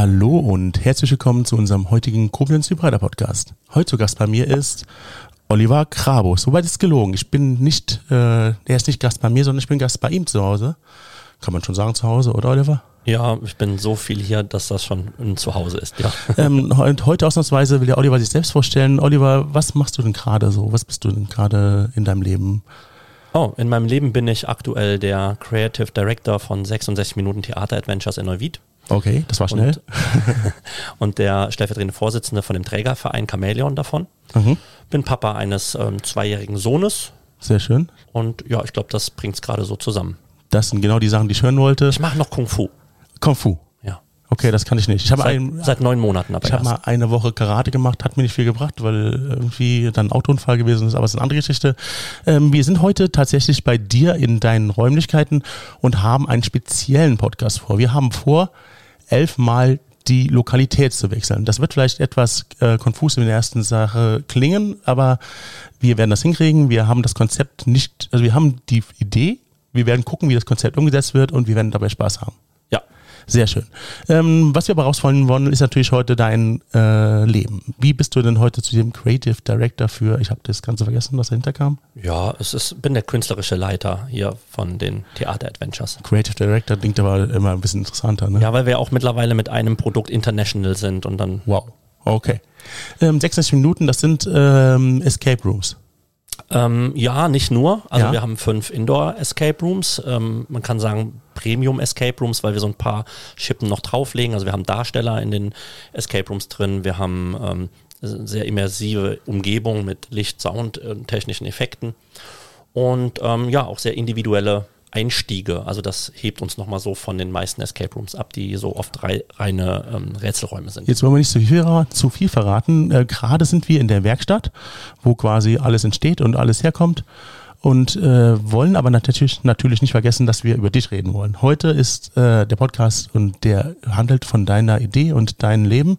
Hallo und herzlich willkommen zu unserem heutigen Koblenz Hybrider Podcast. Heute zu Gast bei mir ist Oliver Krabus. Wobei das ist gelogen. Ich bin nicht, äh, er ist nicht Gast bei mir, sondern ich bin Gast bei ihm zu Hause. Kann man schon sagen zu Hause, oder Oliver? Ja, ich bin so viel hier, dass das schon ein Zuhause ist, ja. Ähm, und heute ausnahmsweise will der Oliver sich selbst vorstellen. Oliver, was machst du denn gerade so? Was bist du denn gerade in deinem Leben? Oh, in meinem Leben bin ich aktuell der Creative Director von 66 Minuten Theater Adventures in Neuwied. Okay, das war schnell. Und, und der stellvertretende Vorsitzende von dem Trägerverein Chameleon davon. Mhm. Bin Papa eines ähm, zweijährigen Sohnes Sehr schön. und ja, ich glaube, das bringt es gerade so zusammen. Das sind genau die Sachen, die ich hören wollte. Ich mache noch Kung Fu. Kung Fu. Ja. Okay, das kann ich nicht. Ich habe Seit, ein, seit neun Monaten aber Ich habe mal eine Woche Karate gemacht, hat mir nicht viel gebracht, weil irgendwie dann ein Autounfall gewesen ist, aber es ist eine andere Geschichte. Ähm, wir sind heute tatsächlich bei dir in deinen Räumlichkeiten und haben einen speziellen Podcast vor. Wir haben vor, elfmal die Lokalität zu wechseln. Das wird vielleicht etwas äh, konfus in der ersten Sache klingen, aber wir werden das hinkriegen. Wir haben das Konzept nicht, also wir haben die Idee, wir werden gucken, wie das Konzept umgesetzt wird und wir werden dabei Spaß haben. Ja. Sehr schön. Ähm, was wir aber rausfinden wollen, ist natürlich heute dein äh, Leben. Wie bist du denn heute zu dem Creative Director für, ich habe das Ganze vergessen, was dahinter kam? Ja, es ist, bin der künstlerische Leiter hier von den Theater Adventures. Creative Director klingt aber immer ein bisschen interessanter, ne? Ja, weil wir auch mittlerweile mit einem Produkt international sind und dann Wow. Okay. Ähm, 66 Minuten, das sind ähm, Escape Rooms. Ähm, ja, nicht nur. Also Ja. wir haben fünf Indoor Escape Rooms. Ähm, man kann sagen Premium Escape Rooms, weil wir so ein paar Schippen noch drauflegen. Also wir haben Darsteller in den Escape Rooms drin. Wir haben ähm, sehr immersive Umgebung mit Licht, Sound, äh, technischen Effekten. Und ähm, ja, auch sehr individuelle Einstiege. Also das hebt uns nochmal so von den meisten Escape Rooms ab, die so oft rei reine ähm, Rätselräume sind. Jetzt wollen wir nicht zu viel, zu viel verraten. Äh, Gerade sind wir in der Werkstatt, wo quasi alles entsteht und alles herkommt. Und äh, wollen aber natürlich, natürlich nicht vergessen, dass wir über dich reden wollen. Heute ist äh, der Podcast und der handelt von deiner Idee und deinem Leben.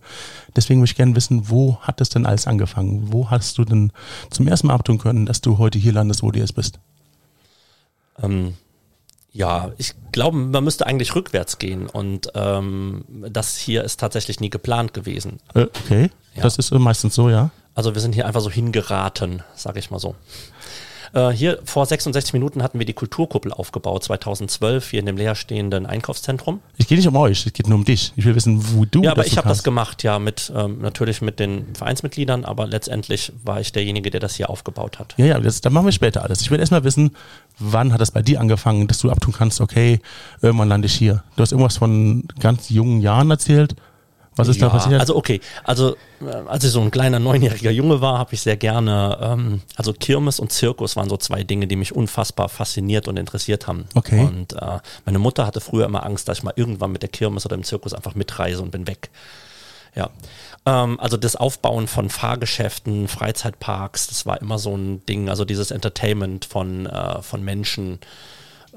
Deswegen würde ich gerne wissen, wo hat es denn alles angefangen? Wo hast du denn zum ersten Mal abtun können, dass du heute hier landest, wo du jetzt bist? Ähm, ja, ich glaube, man müsste eigentlich rückwärts gehen und ähm, das hier ist tatsächlich nie geplant gewesen. Äh, okay, Ja. das ist meistens so, ja. Also wir sind hier einfach so hingeraten, sage ich mal so. Äh, hier vor 66 Minuten hatten wir die Kulturkuppel aufgebaut, 2012, hier in dem leerstehenden Einkaufszentrum. Es geht nicht um euch, es geht nur um dich. Ich will wissen, wo du ja, aber ich habe das gemacht, ja, mit ähm, natürlich mit den Vereinsmitgliedern, aber letztendlich war ich derjenige, der das hier aufgebaut hat. Ja, ja, das, dann machen wir später alles. Ich will erstmal wissen, wann hat das bei dir angefangen, dass du abtun kannst, okay, irgendwann lande ich hier. Du hast irgendwas von ganz jungen Jahren erzählt. Was ist da Ja, passiert? Also okay, also äh, als ich so ein kleiner neunjähriger Junge war, habe ich sehr gerne, ähm, also Kirmes und Zirkus waren so zwei Dinge, die mich unfassbar fasziniert und interessiert haben. Okay. Und äh, meine Mutter hatte früher immer Angst, dass ich mal irgendwann mit der Kirmes oder im Zirkus einfach mitreise und bin weg. Ja, ähm, also das Aufbauen von Fahrgeschäften, Freizeitparks, das war immer so ein Ding, also dieses Entertainment von, äh, von Menschen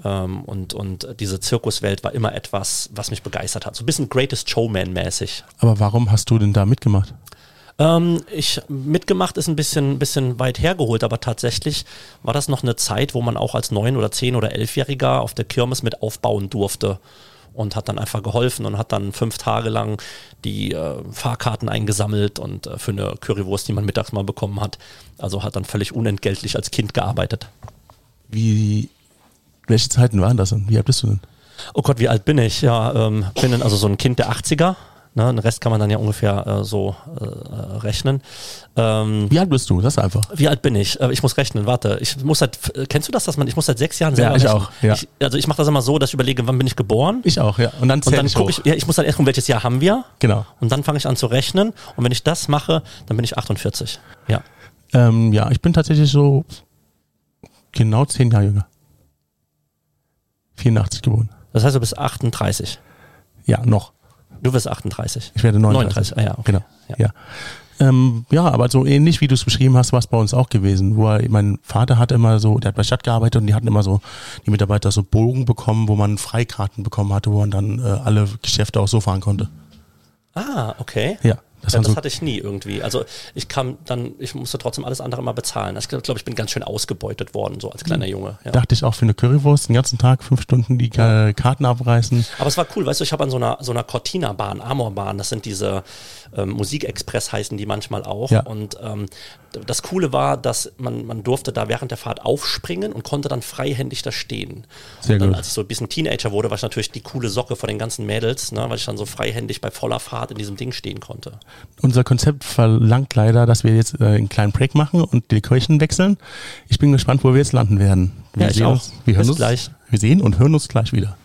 ähm, und, und diese Zirkuswelt war immer etwas, was mich begeistert hat. So ein bisschen Greatest Showman-mäßig. aber warum hast du denn da mitgemacht? Ähm, ich mitgemacht ist ein bisschen, bisschen weit hergeholt, aber tatsächlich war das noch eine Zeit, wo man auch als neun oder zehn oder elfjähriger auf der Kirmes mit aufbauen durfte und hat dann einfach geholfen und hat dann fünf Tage lang die äh, Fahrkarten eingesammelt und äh, für eine Currywurst, die man mittags mal bekommen hat. Also hat dann völlig unentgeltlich als Kind gearbeitet. Wie, welche Zeiten waren das und wie alt bist du denn? Oh Gott, wie alt bin ich? Ja, ähm, bin dann also so ein Kind der 80er. Ne? Den Rest kann man dann ja ungefähr äh, so äh, rechnen. Ähm, Wie alt bist du? Das ist einfach. Wie alt bin ich? Äh, Ich muss rechnen, warte. Ich muss seit, äh, kennst du das, dass man, ich muss seit sechs Jahren Ja, selber ich rechnen. auch, ja. Ich, also ich mache das immer so, dass ich überlege, wann bin ich geboren? Ich auch, ja. Und dann und zähl dann ich gucke hoch. ich, ja, ich muss dann erst gucken, welches Jahr haben wir? Genau. Und dann fange ich an zu rechnen. Und wenn ich das mache, dann bin ich 48. Ja. Ähm, ja, ich bin tatsächlich so genau zehn Jahre jünger. 84 geboren. Das heißt, du bist 38. Ja, noch. Du bist 38. Ich werde 39. 39, ah ja, okay. Genau. Ja. Ja. Ähm, ja, aber so ähnlich wie du es beschrieben hast, war es bei uns auch gewesen. Wo er, mein Vater hat immer so, der hat bei Stadt gearbeitet und die hatten immer so, die Mitarbeiter so Bogen bekommen, wo man Freikarten bekommen hatte, wo man dann äh, alle Geschäfte auch so fahren konnte. Ah, okay. Ja, Das, ja, das so hatte ich nie irgendwie. Also ich kam dann, ich musste trotzdem alles andere mal bezahlen. Ich glaube, ich bin ganz schön ausgebeutet worden, so als kleiner Junge. Ja. Dachte ich auch für eine Currywurst den ganzen Tag fünf Stunden die. Karten abreißen. Aber es war cool, weißt du, ich habe an so einer, so einer Cortina-Bahn, Amor-Bahn, das sind diese ähm, Musikexpress heißen die manchmal auch. Ja. Und ähm, das Coole war, dass man, man durfte da während der Fahrt aufspringen und konnte dann freihändig da stehen. Sehr dann, gut. Als ich so ein bisschen Teenager wurde, war ich natürlich die coole Socke von den ganzen Mädels, ne, weil ich dann so freihändig bei voller Fahrt in diesem Ding stehen konnte. Unser Konzept verlangt leider, dass wir jetzt äh, einen kleinen Break machen und die Kirchen wechseln. Ich bin gespannt, wo wir jetzt landen werden. Wir ja, sehen auch. wir hören uns gleich. Wir sehen und hören uns gleich wieder.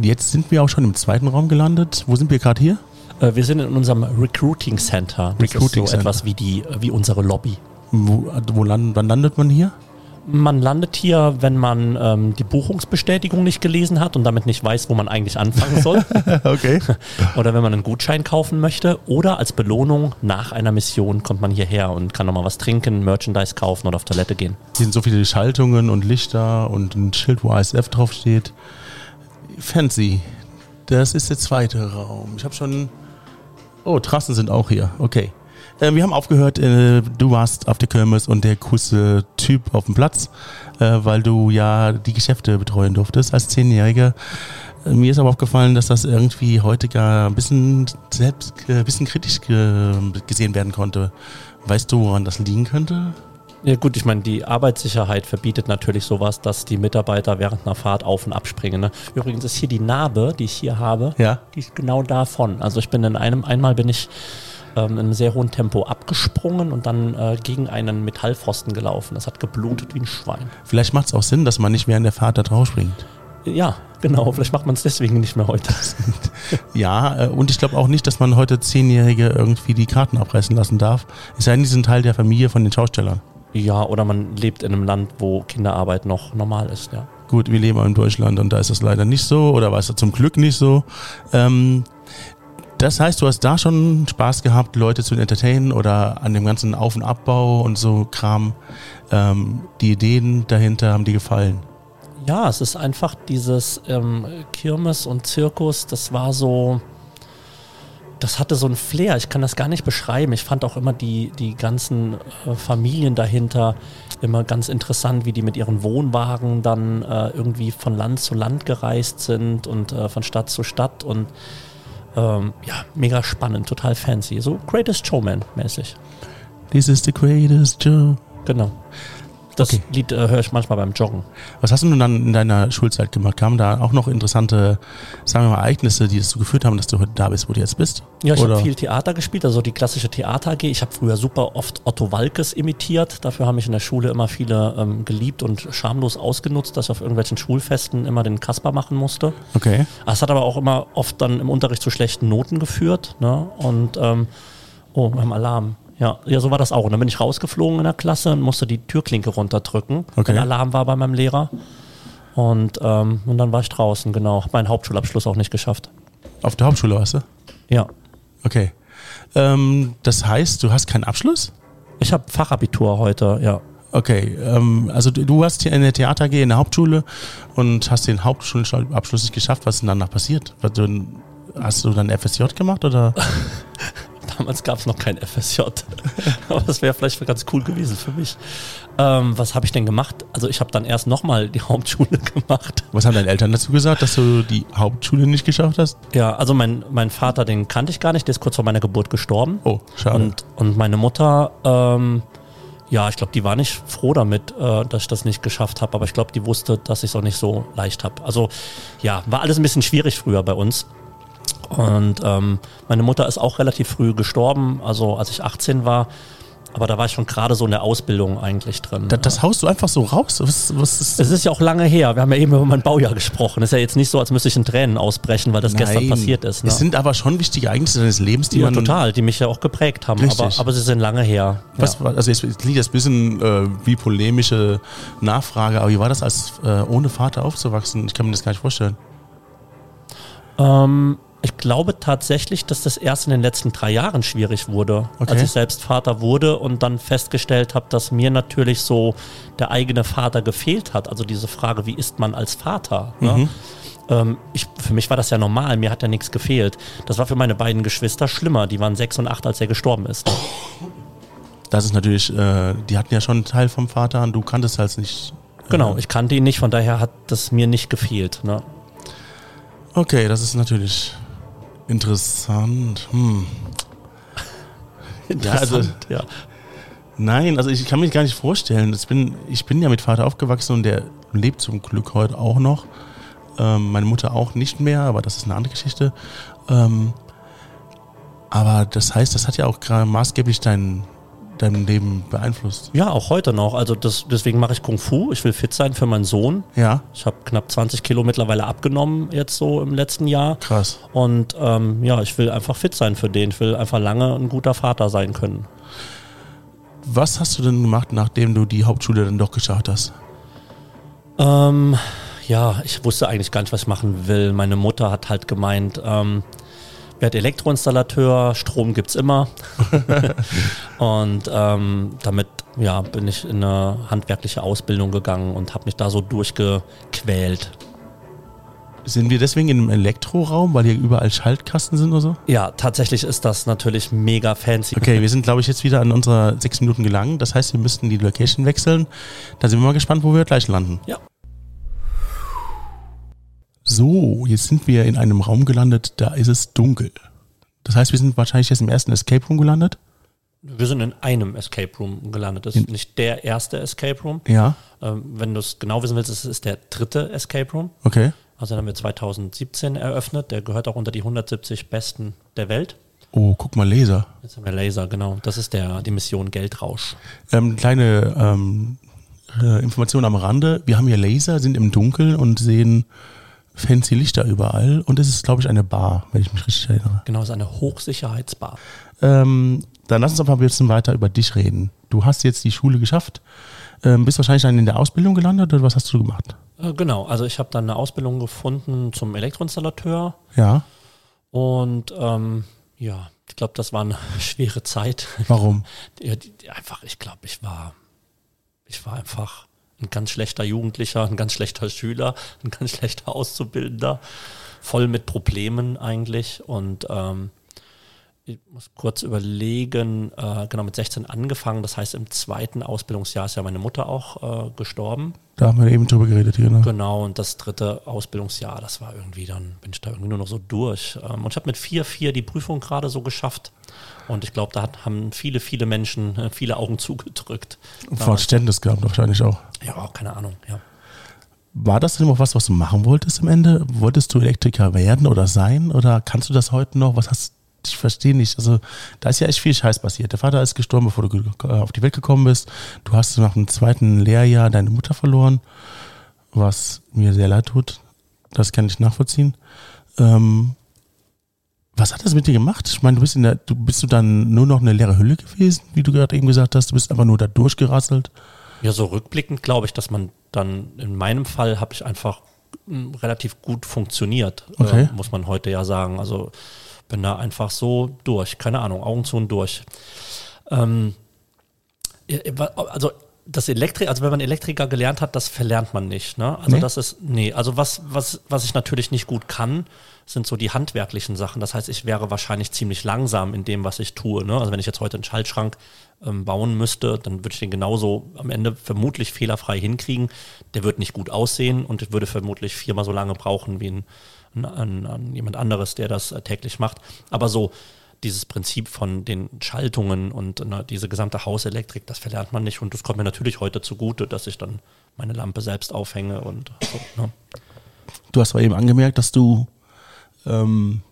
Jetzt sind wir auch schon im zweiten Raum gelandet. Wo sind wir gerade hier? Äh, wir sind in unserem Recruiting Center. Das Recruiting ist so Center. etwas wie, die, wie unsere Lobby. Wo, wo land, wann landet man hier? Man landet hier, wenn man ähm, die Buchungsbestätigung nicht gelesen hat und damit nicht weiß, wo man eigentlich anfangen soll. okay. Oder wenn man einen Gutschein kaufen möchte. Oder als Belohnung nach einer Mission kommt man hierher und kann nochmal was trinken, Merchandise kaufen oder auf Toilette gehen. Hier sind so viele Schaltungen und Lichter und ein Schild, wo ISF draufsteht. Fancy. Das ist der zweite Raum. Ich habe schon. Oh, Trassen sind auch hier. Okay. Äh, wir haben aufgehört, äh, du warst auf der Kirmes und der coolste Typ auf dem Platz, äh, weil du ja die Geschäfte betreuen durftest als Zehnjähriger. Äh, mir ist aber aufgefallen, dass das irgendwie heute gar ein bisschen selbst, ein äh, bisschen kritisch ge gesehen werden konnte. Weißt du, woran das liegen könnte? Ja gut, ich meine, die Arbeitssicherheit verbietet natürlich sowas, dass die Mitarbeiter während einer Fahrt auf und abspringen. Ne? Übrigens ist hier die Narbe, die ich hier habe, ja. die ist genau davon. Also ich bin in einem, einmal bin ich ähm, in einem sehr hohen Tempo abgesprungen und dann äh, gegen einen Metallpfosten gelaufen. Das hat geblutet wie ein Schwein. Vielleicht macht es auch Sinn, dass man nicht während der Fahrt da drauf springt. Ja, genau. Vielleicht macht man es deswegen nicht mehr heute. ja, äh, und ich glaube auch nicht, dass man heute Zehnjährige irgendwie die Karten abreißen lassen darf. Es sei denn, die sind Teil der Familie von den Schaustellern. Ja, oder man lebt in einem Land, wo Kinderarbeit noch normal ist, ja. Gut, wir leben in Deutschland und da ist das leider nicht so oder war es zum Glück nicht so. Ähm, das heißt, du hast da schon Spaß gehabt, Leute zu entertainen oder an dem ganzen Auf- und Abbau und so Kram. Ähm, die Ideen dahinter haben dir gefallen? Ja, es ist einfach dieses ähm, Kirmes und Zirkus, das war so, das hatte so ein Flair. Ich kann das gar nicht beschreiben. Ich fand auch immer die, die ganzen äh, Familien dahinter immer ganz interessant, wie die mit ihren Wohnwagen dann äh, irgendwie von Land zu Land gereist sind und äh, von Stadt zu Stadt und ähm, ja, mega spannend, total fancy. So Greatest Showman mäßig. This is the greatest show. Genau. Das okay. Lied äh, höre ich manchmal beim Joggen. Was hast du dann in deiner Schulzeit gemacht? Kamen da auch noch interessante, sagen wir mal, Ereignisse, die dazu geführt haben, dass du heute da bist, wo du jetzt bist? Ja, ich habe viel Theater gespielt, also die klassische Theater AG. Ich habe früher super oft Otto Walkes imitiert. Dafür haben mich in der Schule immer viele ähm, geliebt und schamlos ausgenutzt, dass ich auf irgendwelchen Schulfesten immer den Kasper machen musste. Okay. Es hat aber auch immer oft dann im Unterricht zu schlechten Noten geführt. Ne? Und ähm, oh, wir haben Alarm. Ja, ja, so war das auch. Und dann bin ich rausgeflogen in der Klasse und musste die Türklinke runterdrücken. Okay. Wenn Alarm war bei meinem Lehrer. Und, ähm, und dann war ich draußen, genau. Hab meinen Hauptschulabschluss auch nicht geschafft. Auf der Hauptschule warst du? Ja. Okay. Ähm, das heißt, du hast keinen Abschluss? Ich habe Fachabitur heute, ja. Okay, ähm, also du warst hier in der Theater AG in der Hauptschule und hast den Hauptschulabschluss nicht geschafft. Was ist denn danach passiert? Hast du dann FSJ gemacht oder? Damals gab es noch kein FSJ. Aber das wäre vielleicht ganz cool gewesen für mich. Ähm, was habe ich denn gemacht? Also ich habe dann erst nochmal die Hauptschule gemacht. Was haben deine Eltern dazu gesagt, dass du die Hauptschule nicht geschafft hast? Ja, also mein, mein Vater, den kannte ich gar nicht, der ist kurz vor meiner Geburt gestorben. Oh, schade. Und, und meine Mutter, ähm, ja, ich glaube, die war nicht froh damit, äh, dass ich das nicht geschafft habe, aber ich glaube, die wusste, dass ich es auch nicht so leicht habe. Also ja, war alles ein bisschen schwierig früher bei uns. Und ähm, meine Mutter ist auch relativ früh gestorben, also als ich 18 war. Aber da war ich schon gerade so in der Ausbildung eigentlich drin. Das, das haust du einfach so raus? Was, was ist es ist ja auch lange her. Wir haben ja eben über mein Baujahr gesprochen. Es ist ja jetzt nicht so, als müsste ich in Tränen ausbrechen, weil das Nein. gestern passiert ist. Ne? Es sind aber schon wichtige Ereignisse deines Lebens, die ja, man... total, die mich ja auch geprägt haben. Aber, aber, sie sind lange her. Was, ja. Also jetzt klingt das ein bisschen äh, wie polemische Nachfrage, aber wie war das, als äh, ohne Vater aufzuwachsen? Ich kann mir das gar nicht vorstellen. Ähm ich glaube tatsächlich, dass das erst in den letzten drei Jahren schwierig wurde, okay. als ich selbst Vater wurde und dann festgestellt habe, dass mir natürlich so der eigene Vater gefehlt hat. Also diese Frage, wie ist man als Vater? Ne? Mhm. Ähm, ich, für mich war das ja normal, mir hat ja nichts gefehlt. Das war für meine beiden Geschwister schlimmer. Die waren sechs und acht, als er gestorben ist. Das ist natürlich, äh, die hatten ja schon einen Teil vom Vater und du kanntest halt nicht. Äh, Genau, ich kannte ihn nicht, von daher hat das mir nicht gefehlt. Ne? Okay, das ist natürlich interessant. Hm. Ja, also- Interessant, ja. Nein, also ich kann mich gar nicht vorstellen. Ich bin, ich bin ja mit Vater aufgewachsen und der lebt zum Glück heute auch noch. Ähm, meine Mutter auch nicht mehr, aber das ist eine andere Geschichte. Ähm, aber das heißt, das hat ja auch gerade maßgeblich dein, dein Leben beeinflusst. ja, auch heute noch. Also das, deswegen mache ich Kung Fu. Ich will fit sein für meinen Sohn. Ja, Ich habe knapp 20 Kilo mittlerweile abgenommen, jetzt so im letzten Jahr. krass. Und ähm, ja, ich will einfach fit sein für den. Ich will einfach lange ein guter Vater sein können. Was hast du denn gemacht, nachdem du die Hauptschule dann doch geschafft hast? Ähm, ja, ich wusste eigentlich gar nicht, was ich machen will. Meine Mutter hat halt gemeint, ähm, werde Elektroinstallateur, Strom gibt's immer. und ähm, damit ja, bin ich in eine handwerkliche Ausbildung gegangen und habe mich da so durchgequält. Sind wir deswegen in einem Elektroraum, weil hier überall Schaltkasten sind oder so? Ja, tatsächlich ist das natürlich mega fancy. Okay, wir sind, glaube ich, jetzt wieder an unserer sechs Minuten gelangt. Das heißt, wir müssten die Location wechseln. Da sind wir mal gespannt, wo wir gleich landen. Ja. So, jetzt sind wir in einem Raum gelandet, da ist es dunkel. Das heißt, wir sind wahrscheinlich jetzt im ersten Escape Room gelandet. Wir sind in einem Escape Room gelandet. Das ist nicht der erste Escape Room. Ja, Ähm, wenn du es genau wissen willst, ist es der dritte Escape Room. okay. Also den haben wir 2017 eröffnet. Der gehört auch unter die 170 besten der Welt. Oh, guck mal, Laser. Jetzt haben wir Laser, genau. Das ist der, die Mission Geldrausch. Ähm, kleine ähm, äh, Information am Rande. Wir haben hier Laser, sind im Dunkeln und sehen fancy Lichter überall. Und es ist, glaube ich, eine Bar, wenn ich mich richtig erinnere. Genau, das ist eine Hochsicherheitsbar. Ähm, dann lass uns einfach ein bisschen weiter über dich reden. Du hast jetzt die Schule geschafft, ähm, bist wahrscheinlich dann in der Ausbildung gelandet oder was hast du gemacht? Äh, genau, also ich habe dann eine Ausbildung gefunden zum Elektroinstallateur. Ja, Und ähm, ja, ich glaube, das war eine schwere Zeit. warum? Ja, die, die einfach, ich glaube, ich war, ich war einfach ein ganz schlechter Jugendlicher, ein ganz schlechter Schüler, ein ganz schlechter Auszubildender, voll mit Problemen eigentlich. Und ähm, ich muss kurz überlegen, äh, genau mit 16 angefangen, das heißt im zweiten Ausbildungsjahr ist ja meine Mutter auch äh, gestorben. Da haben wir eben drüber geredet, genau. Genau, und das dritte Ausbildungsjahr, das war irgendwie, dann bin ich da irgendwie nur noch so durch. Ähm, und ich habe mit 4-4 die Prüfung gerade so geschafft. Und ich glaube, da hat, haben viele, viele Menschen äh, viele Augen zugedrückt. Verständnis gehabt wahrscheinlich auch. Ja, auch keine Ahnung, ja. War das denn auch was, was du machen wolltest am Ende? Wolltest du Elektriker werden oder sein? Oder kannst du das heute noch? Was hast ich verstehe nicht. Also, da ist ja echt viel Scheiß passiert. Der Vater ist gestorben, bevor du äh, auf die Welt gekommen bist. Du hast nach dem zweiten Lehrjahr deine Mutter verloren, was mir sehr leid tut. Das kann ich nachvollziehen. Ähm, was hat das mit dir gemacht? Ich meine, du bist in der, du bist du dann nur noch eine leere Hülle gewesen, wie du gerade eben gesagt hast. Du bist einfach nur da durchgerasselt. Ja, so rückblickend glaube ich, dass man dann, in meinem Fall habe ich einfach mm, relativ gut funktioniert, Okay. äh, muss man heute ja sagen. Also bin da einfach so durch, keine Ahnung, Augen zu und durch. Ähm, ja, also das Elektrik, also wenn man Elektriker gelernt hat, das verlernt man nicht. Ne? Also Nee? das ist, nee, also was, was, was ich natürlich nicht gut kann, sind so die handwerklichen Sachen. Das heißt, ich wäre wahrscheinlich ziemlich langsam in dem, was ich tue. Ne? Also wenn ich jetzt heute einen Schaltschrank ähm, bauen müsste, dann würde ich den genauso am Ende vermutlich fehlerfrei hinkriegen. Der wird nicht gut aussehen und ich würde vermutlich viermal so lange brauchen wie ein, ein, ein jemand anderes, der das äh, täglich macht. Aber so dieses Prinzip von den Schaltungen und ne, diese gesamte Hauselektrik, das verlernt man nicht. Und das kommt mir natürlich heute zugute, dass ich dann meine Lampe selbst aufhänge und so. Ne? Du hast aber eben angemerkt, dass du, ähm,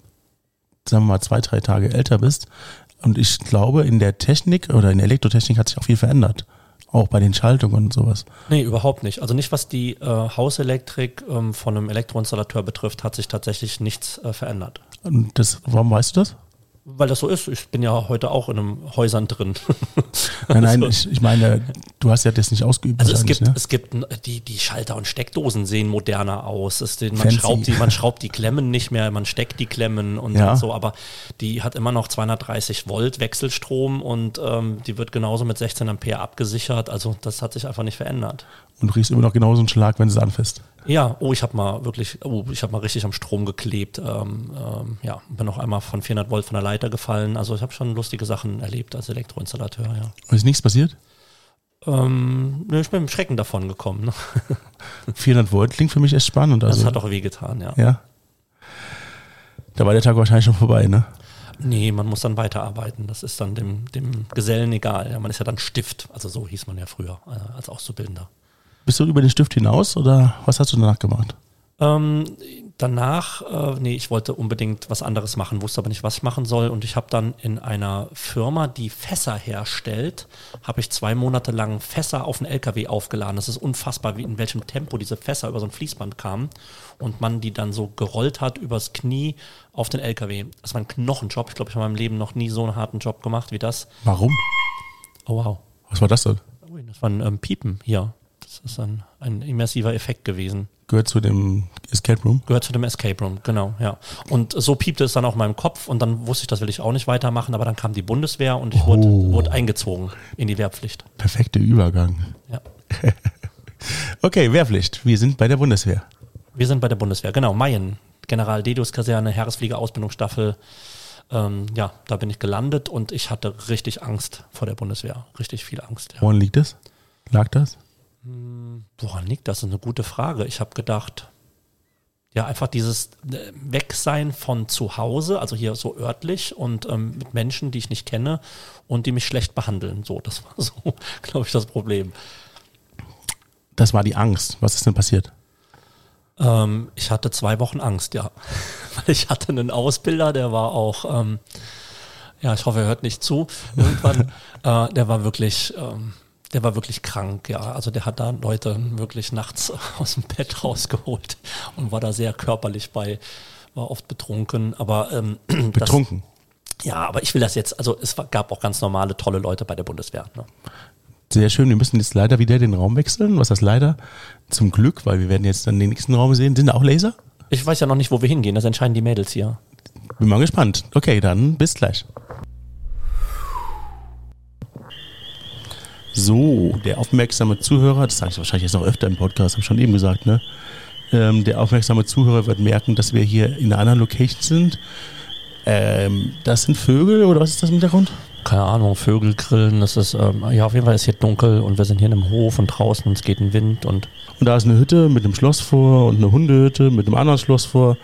sagen wir mal, zwei, drei Tage älter bist. Und ich glaube, in der Technik oder in der Elektrotechnik hat sich auch viel verändert. Auch bei den Schaltungen und sowas. Nee, überhaupt nicht. Also nicht, was die äh, Hauselektrik ähm, von einem Elektroinstallateur betrifft, hat sich tatsächlich nichts äh, verändert. Und das, warum weißt du das? Weil das so ist. Ich bin ja heute auch in einem Häusern drin. Nein, nein, Also- ich, ich meine, du hast ja das nicht ausgeübt. Also es gibt, ne? es gibt die, die Schalter und Steckdosen sehen moderner aus. Es, man, Fancy. schraubt die, man schraubt die Klemmen nicht mehr, man steckt die Klemmen und, Ja. und so, aber die hat immer noch 230 Volt Wechselstrom und ähm, die wird genauso mit 16 Ampere abgesichert. Also das hat sich einfach nicht verändert. Und du kriegst immer noch genauso einen Schlag, wenn du es anfasst. Ja, oh, ich habe mal wirklich, oh, ich habe mal richtig am Strom geklebt. Ähm, ähm, ja, bin noch einmal von 400 Volt von der Leiter gefallen. Also ich habe schon lustige Sachen erlebt als Elektroinstallateur, ja. Und ist nichts passiert? Ähm, ne, ich bin dem Schrecken davon gekommen. Ne? 400 Volt klingt für mich echt spannend. Das Also, hat auch wehgetan, ja. ja. Da war der Tag wahrscheinlich schon vorbei, ne? Nee, man muss dann weiterarbeiten. Das ist dann dem, dem Gesellen egal. Ja, man ist ja dann Stift. Also so hieß man ja früher äh, als Auszubildender. Bist du über den Stift hinaus oder was hast du danach gemacht? Ähm, danach, äh, nee, ich wollte unbedingt was anderes machen, wusste aber nicht, was ich machen soll. Und ich habe dann in einer Firma, die Fässer herstellt, habe ich zwei Monate lang Fässer auf einen LKW aufgeladen. Das ist unfassbar, wie in welchem Tempo diese Fässer über so ein Fließband kamen und man die dann so gerollt hat übers Knie auf den LKW. Das war ein Knochenjob. Ich glaube, ich habe in meinem Leben noch nie so einen harten Job gemacht wie das. Warum? Oh wow. Was war das denn? Das war ein ähm, Piepen hier. Das ist ein, ein immersiver Effekt gewesen. Gehört zu dem Escape Room? Gehört zu dem Escape Room, genau, ja. Und so piepte es dann auch in meinem Kopf und dann wusste ich, das will ich auch nicht weitermachen, aber dann kam die Bundeswehr und ich wurde, Oh. wurde eingezogen in die Wehrpflicht. Perfekter Übergang. Ja. Okay, Wehrpflicht. Wir sind bei der Bundeswehr. Wir sind bei der Bundeswehr, genau, Mayen, General Dedius Kaserne, Heeresflieger-Ausbildungsstaffel. Ähm, ja, da bin ich gelandet und ich hatte richtig Angst vor der Bundeswehr. Richtig viel Angst. Ja. Woran liegt es? Lag das? Woran liegt das? Das ist eine gute Frage. Ich habe gedacht, ja, einfach dieses äh, Wegsein von zu Hause, also hier so örtlich und ähm, mit Menschen, die ich nicht kenne und die mich schlecht behandeln. So, das war so, glaube ich, das Problem. Das war die Angst. Was ist denn passiert? Ähm, ich hatte zwei Wochen Angst, ja. Weil ich hatte einen Ausbilder, der war auch, ähm, ja, ich hoffe, er hört nicht zu. Irgendwann, äh, der war wirklich, ähm, der war wirklich krank, ja. Also der hat da Leute wirklich nachts aus dem Bett rausgeholt und war da sehr körperlich bei, war oft betrunken, aber ähm, das- Betrunken. ja, aber ich will das jetzt, also es gab auch ganz normale, tolle Leute bei der Bundeswehr. Ne? Sehr schön. Wir müssen jetzt leider wieder den Raum wechseln. Was heißt leider? Zum Glück, weil wir werden jetzt dann den nächsten Raum sehen. Sind da auch Laser? Ich weiß ja noch nicht, wo wir hingehen, das entscheiden die Mädels hier. Bin mal gespannt. Okay, dann bis gleich. So, der aufmerksame Zuhörer, das sage ich wahrscheinlich jetzt noch öfter im Podcast, habe ich schon eben gesagt, ne? Ähm, der aufmerksame Zuhörer wird merken, dass wir hier in einer anderen Location sind. Ähm, das sind Vögel oder was ist das im Hintergrund? Keine Ahnung, Vögel grillen, das ist, ähm, ja, auf jeden Fall ist hier dunkel und wir sind hier in einem Hof und draußen und es geht ein Wind und Und da ist eine Hütte mit einem Schloss vor und eine Hundehütte mit einem anderen Schloss vor.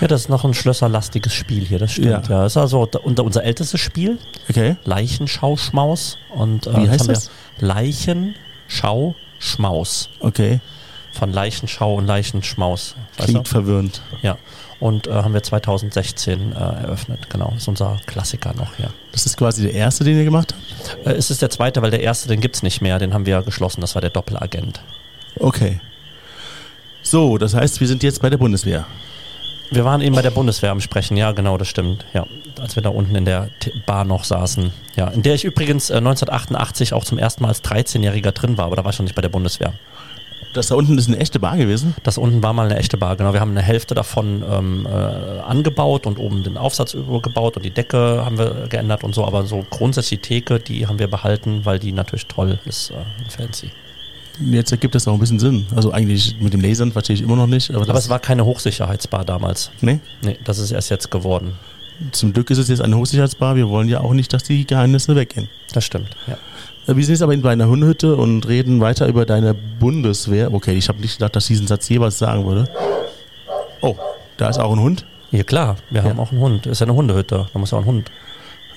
ja, das ist noch ein schlösserlastiges Spiel hier, das stimmt, Ja. ja. Das ist also unser, unser ältestes Spiel, Okay. Leichenschauschmaus und äh, Wie heißt das? Leichenschauschmaus Okay. von Leichenschau und Leichenschmaus, weißt Klingt du? verwirrend. Ja. Und äh, haben wir 2016 äh, eröffnet, genau. Das ist unser Klassiker noch, ja. Das ist quasi der erste, den ihr gemacht habt? Äh, es ist der zweite, weil der erste, den gibt's nicht mehr, den haben wir geschlossen, das war der Doppelagent. Okay. So, das heißt, wir sind jetzt bei der Bundeswehr. Wir waren eben bei der Bundeswehr am Sprechen, ja, genau, das stimmt. Ja, als wir da unten in der Bar noch saßen. Ja, in der ich übrigens äh, 1988 auch zum ersten Mal als 13-Jähriger drin war, aber da war ich noch nicht bei der Bundeswehr. Das da unten ist eine echte Bar gewesen. Das unten war mal eine echte Bar, genau. Wir haben eine Hälfte davon ähm, äh, angebaut und oben den Aufsatz übergebaut und die Decke haben wir geändert und so, aber so grundsätzlich die Theke, die haben wir behalten, weil die natürlich toll ist äh, und fancy. Jetzt ergibt das auch ein bisschen Sinn. Also eigentlich mit dem Lasern verstehe ich immer noch nicht. Aber, Aber es war keine Hochsicherheitsbar damals. nee, Nee, das ist erst jetzt geworden. zum Glück ist es jetzt eine Hochsicherheitsbar. Wir wollen ja auch nicht, dass die Geheimnisse weggehen. Das stimmt, ja. Äh, Wir sind jetzt aber in einer Hundehütte und reden weiter über deine Bundeswehr. Okay, ich habe nicht gedacht, dass diesen Satz jeweils sagen würde. Oh, da ist auch ein Hund. Ja klar, wir haben auch einen Hund. Ist ja eine Hundehütte, da muss ja auch ein Hund.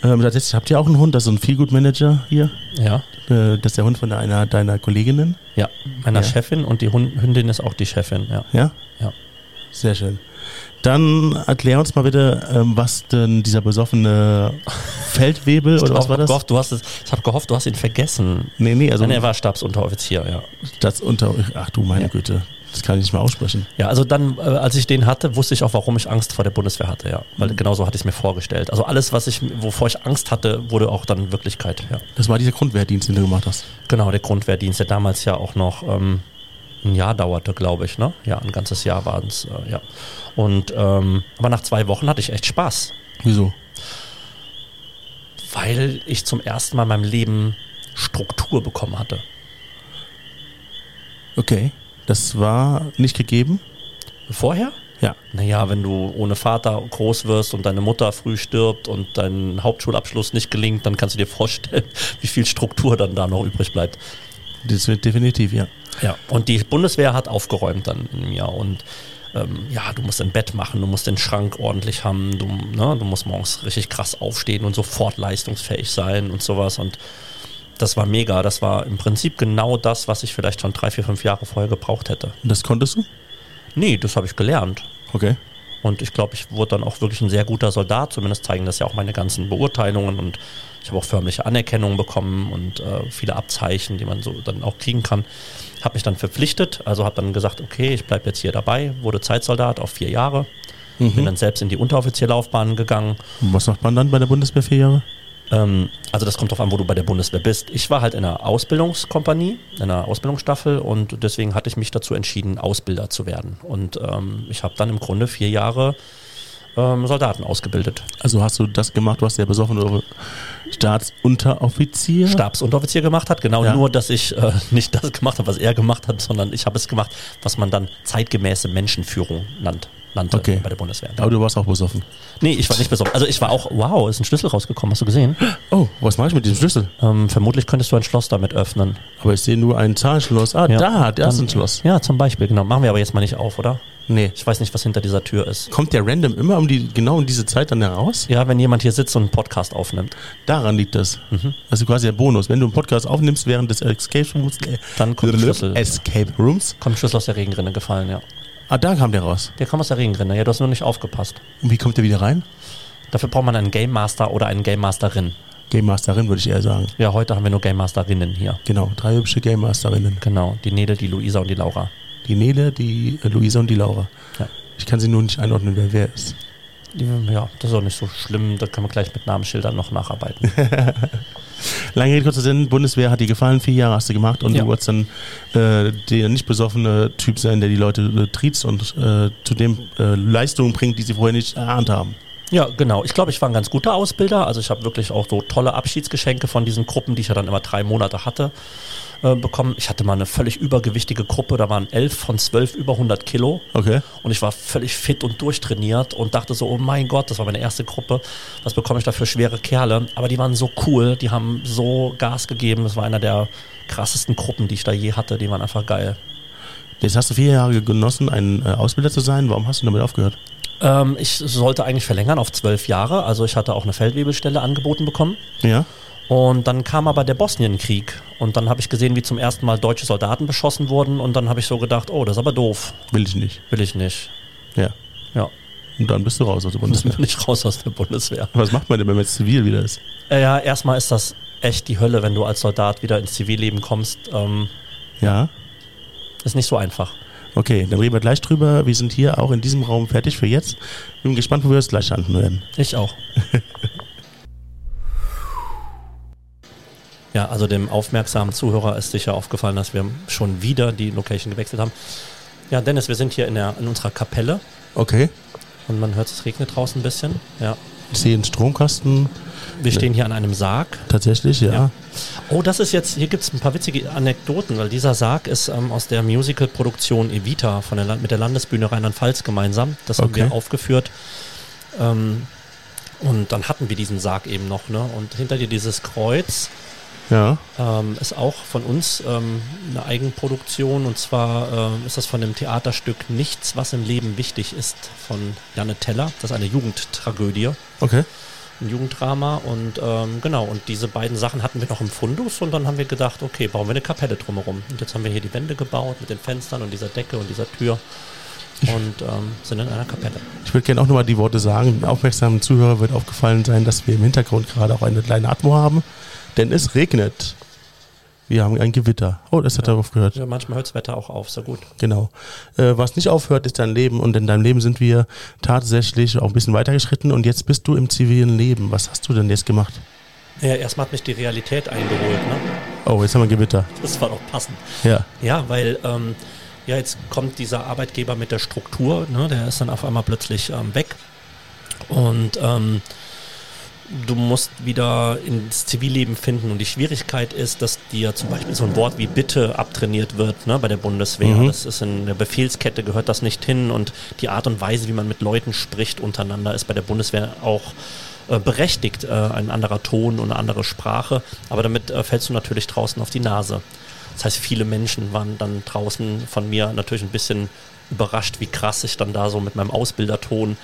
Ähm, tatsächlich habt ihr auch einen Hund, das ist ein Feelgood-Manager hier. Ja, Äh, das ist der Hund von einer deiner Kolleginnen. ja. Meiner Ja. Chefin und die Hund, Hündin ist auch die Chefin, ja. Ja? Ja. Sehr schön. Dann erklär uns mal bitte, ähm, was denn dieser besoffene Feldwebel oder was war das? Gehofft, du hast es, ich habe gehofft, du hast ihn vergessen. Nee, nee, also Nein, er war Stabsunteroffizier, ja. das unter. Ach du meine Ja. Güte, das kann ich nicht mal aussprechen. Ja, also dann, äh, als ich den hatte, wusste ich auch, warum ich Angst vor der Bundeswehr hatte, ja. Weil Mhm. genau so hatte ich es mir vorgestellt. Also alles, was ich, wovor ich Angst hatte, wurde auch dann Wirklichkeit, ja. Das war dieser Grundwehrdienst, den du gemacht hast. Genau, der Grundwehrdienst, der damals ja auch noch ähm, ein Jahr dauerte, glaube ich, ne? Ja, ein ganzes Jahr war es, äh, ja. Und ähm, aber nach zwei Wochen hatte ich echt Spaß. Wieso? weil ich zum ersten Mal in meinem Leben Struktur bekommen hatte. Okay. Das war nicht gegeben? Vorher? Ja. Naja, wenn du ohne Vater groß wirst und deine Mutter früh stirbt und dein Hauptschulabschluss nicht gelingt, dann kannst du dir vorstellen, wie viel Struktur dann da noch übrig bleibt. Das wird definitiv, ja. Ja, und die Bundeswehr hat aufgeräumt dann in mir und ähm, ja, du musst ein Bett machen, du musst den Schrank ordentlich haben, du, ne, du musst morgens richtig krass aufstehen und sofort leistungsfähig sein und sowas und das war mega. Das war im Prinzip genau das, was ich vielleicht schon drei, vier, fünf Jahre vorher gebraucht hätte. Und das konntest du? Nee, das habe ich gelernt. Okay. Und ich glaube, ich wurde dann auch wirklich ein sehr guter Soldat. Zumindest zeigen das ja auch meine ganzen Beurteilungen. Und ich habe auch förmliche Anerkennung bekommen und äh, viele Abzeichen, die man so dann auch kriegen kann. Habe mich dann verpflichtet, also habe dann gesagt, okay, ich bleibe jetzt hier dabei, wurde Zeitsoldat auf vier Jahre. Mhm. Bin dann selbst in die Unteroffizierlaufbahn gegangen. Und was macht man dann bei der Bundeswehr vier Jahre? Ähm, also das kommt darauf an, wo du bei der Bundeswehr bist. Ich war halt in einer Ausbildungskompanie, in einer Ausbildungsstaffel und deswegen hatte ich mich dazu entschieden, Ausbilder zu werden. Und ähm, ich habe dann im Grunde vier Jahre ähm, Soldaten ausgebildet. Also hast du das gemacht, was der besoffene Staatsunteroffizier? Stabsunteroffizier gemacht hat, genau Ja. nur, dass ich äh, nicht das gemacht habe, was er gemacht hat, sondern ich habe es gemacht, was man dann zeitgemäße Menschenführung nannt, nannte Okay. bei der Bundeswehr. Aber du warst auch besoffen. Nee, ich war nicht besoffen. Also ich war auch, wow, ist ein Schlüssel rausgekommen, hast du gesehen? Oh, was mache ich mit diesem Schlüssel? Ähm, vermutlich könntest du ein Schloss damit öffnen. Aber ich sehe nur ein Zahlenschloss. Ah, Ja. da, da ist ein Schloss. Ja, zum Beispiel, genau. Machen wir aber jetzt mal nicht auf, oder? Nee. Ich weiß nicht, was hinter dieser Tür ist. Kommt der random immer um die, genau um diese Zeit dann heraus? Ja, wenn jemand hier sitzt und einen Podcast aufnimmt, Daran liegt das. Mhm. Also quasi der Bonus. Wenn du einen Podcast aufnimmst während des Escape Rooms, äh, Dann kommt der Schlüssel. Escape Rooms, kommt Schlüssel aus der Regenrinne gefallen, ja. ah, da kam der raus. Der kommt aus der Regenrinne, ja, du hast nur nicht aufgepasst. Und wie kommt der wieder rein? Dafür braucht man einen Game Master oder einen Game Masterin. Game Masterin würde ich eher sagen. Ja, heute haben wir nur Game Masterinnen hier. Genau, drei hübsche Game Masterinnen. Genau, die Nele, die Luisa und die Laura. Die Nele, die äh, Luisa und die Laura. Ja. Ich kann sie nur nicht einordnen, wer wer ist. Ja, das ist auch nicht so schlimm, da können wir gleich mit Namensschildern noch nacharbeiten. Lange Rede, kurzer Sinn, Bundeswehr hat dir gefallen, vier Jahre hast du gemacht und Ja. du wolltest dann äh, der nicht besoffene Typ sein, der die Leute äh, triezt und äh, zu dem äh, Leistungen bringt, die sie vorher nicht erahnt haben. Ja, genau. Ich glaube, ich war ein ganz guter Ausbilder. Also ich habe wirklich auch so tolle Abschiedsgeschenke von diesen Gruppen, die ich ja dann immer drei Monate hatte, äh, bekommen. Ich hatte mal eine völlig übergewichtige Gruppe, da waren elf von zwölf über 100 Kilo. Okay. Und ich war völlig fit und durchtrainiert und dachte so, oh mein Gott, das war meine erste Gruppe. Was bekomme ich da für schwere Kerle? Aber die waren so cool, die haben so Gas gegeben. Das war einer der krassesten Gruppen, die ich da je hatte. Die waren einfach geil. Jetzt hast du vier Jahre genossen, ein äh, Ausbilder zu sein. Warum hast du damit aufgehört? Ähm, ich sollte eigentlich verlängern auf zwölf Jahre. Also ich hatte auch eine Feldwebelstelle angeboten bekommen. Ja. Und dann kam aber der Bosnienkrieg. Und dann habe ich gesehen, wie zum ersten Mal deutsche Soldaten beschossen wurden. Und dann habe ich so gedacht, oh, das ist aber doof. Will ich nicht. Will ich nicht. Ja. Ja, Und dann bist du raus aus der Bundeswehr. bin ich raus aus der Bundeswehr. Was macht man denn, wenn man jetzt zivil wieder ist? Äh, Ja, erstmal ist das echt die Hölle, wenn du als Soldat wieder ins Zivilleben kommst. Ähm, Ja. ist nicht so einfach. Okay, dann reden wir gleich drüber. Wir sind hier auch in diesem Raum fertig für jetzt. Bin gespannt, wo wir es gleich landen werden. Ich auch. ja, also dem aufmerksamen Zuhörer ist sicher aufgefallen, dass wir schon wieder die Location gewechselt haben. Ja, Dennis, wir sind hier in, der, in unserer Kapelle Okay. und man hört, es regnet draußen ein bisschen. Ja. Ich sehe einen Stromkasten. Wir stehen hier an einem Sarg. Tatsächlich, ja. Ja. Oh, das ist jetzt, hier gibt es ein paar witzige Anekdoten, weil dieser Sarg ist ähm, aus der Musical-Produktion Evita von der, mit der Landesbühne Rheinland-Pfalz gemeinsam. Das haben Okay. wir aufgeführt. Ähm, und dann hatten wir diesen Sarg eben noch. Ne? Und hinter dir dieses Kreuz Ja. ähm, ist auch von uns ähm, eine Eigenproduktion. Und zwar ähm, ist das von dem Theaterstück Nichts, was im Leben wichtig ist von Janne Teller. Das ist eine Jugendtragödie Okay. ein Jugenddrama und ähm, genau, und diese beiden Sachen hatten wir noch im Fundus und dann haben wir gedacht, okay, bauen wir eine Kapelle drumherum. Und jetzt haben wir hier die Wände gebaut mit den Fenstern und dieser Decke und dieser Tür und ähm, sind in einer Kapelle. Ich würde gerne auch nochmal die Worte sagen. Aufmerksamen Zuhörer wird aufgefallen sein, dass wir im Hintergrund gerade auch eine kleine Atmo haben. Denn es regnet. Wir haben ein Gewitter. Oh, das hat darauf gehört. Ja, manchmal hört das Wetter auch auf, sehr gut. Genau. Äh, was nicht aufhört, ist dein Leben. Und in deinem Leben sind wir tatsächlich auch ein bisschen weitergeschritten. Und jetzt bist du im zivilen Leben. Was hast du denn jetzt gemacht? Ja, erstmal hat mich die Realität eingeholt, ne? Oh, jetzt haben wir Gewitter. Das war doch passend. Ja. Ja, weil ähm, ja, jetzt kommt dieser Arbeitgeber mit der Struktur, ne, der ist dann auf einmal plötzlich ähm, weg. Und ähm, du musst wieder ins Zivilleben finden und die Schwierigkeit ist, dass dir zum Beispiel so ein Wort wie Bitte abtrainiert wird ne, bei der Bundeswehr. Mhm. Das ist in der Befehlskette gehört das nicht hin und die Art und Weise, wie man mit Leuten spricht untereinander, ist bei der Bundeswehr auch äh, berechtigt, äh, ein anderer Ton und eine andere Sprache. Aber damit äh, fällst du natürlich draußen auf die Nase. Das heißt, viele Menschen waren dann draußen von mir natürlich ein bisschen überrascht, wie krass ich dann da so mit meinem Ausbilderton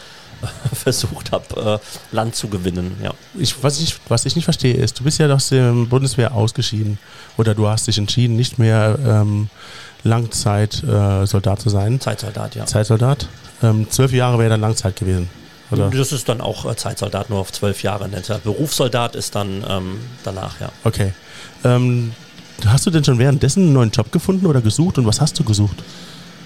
versucht habe, äh, Land zu gewinnen. Ja. Ich, was, ich, was ich nicht verstehe, ist, du bist ja aus der Bundeswehr ausgeschieden oder du hast dich entschieden, nicht mehr ähm, Langzeitsoldat äh, zu sein. Zeitsoldat, ja. Zeitsoldat. Ähm, zwölf Jahre wäre dann Langzeit gewesen. Oder? Das ist dann auch äh, Zeitsoldat nur auf zwölf Jahre. Berufssoldat ist dann ähm, danach, ja. Okay. Ähm, hast du denn schon währenddessen einen neuen Job gefunden oder gesucht und was hast du gesucht?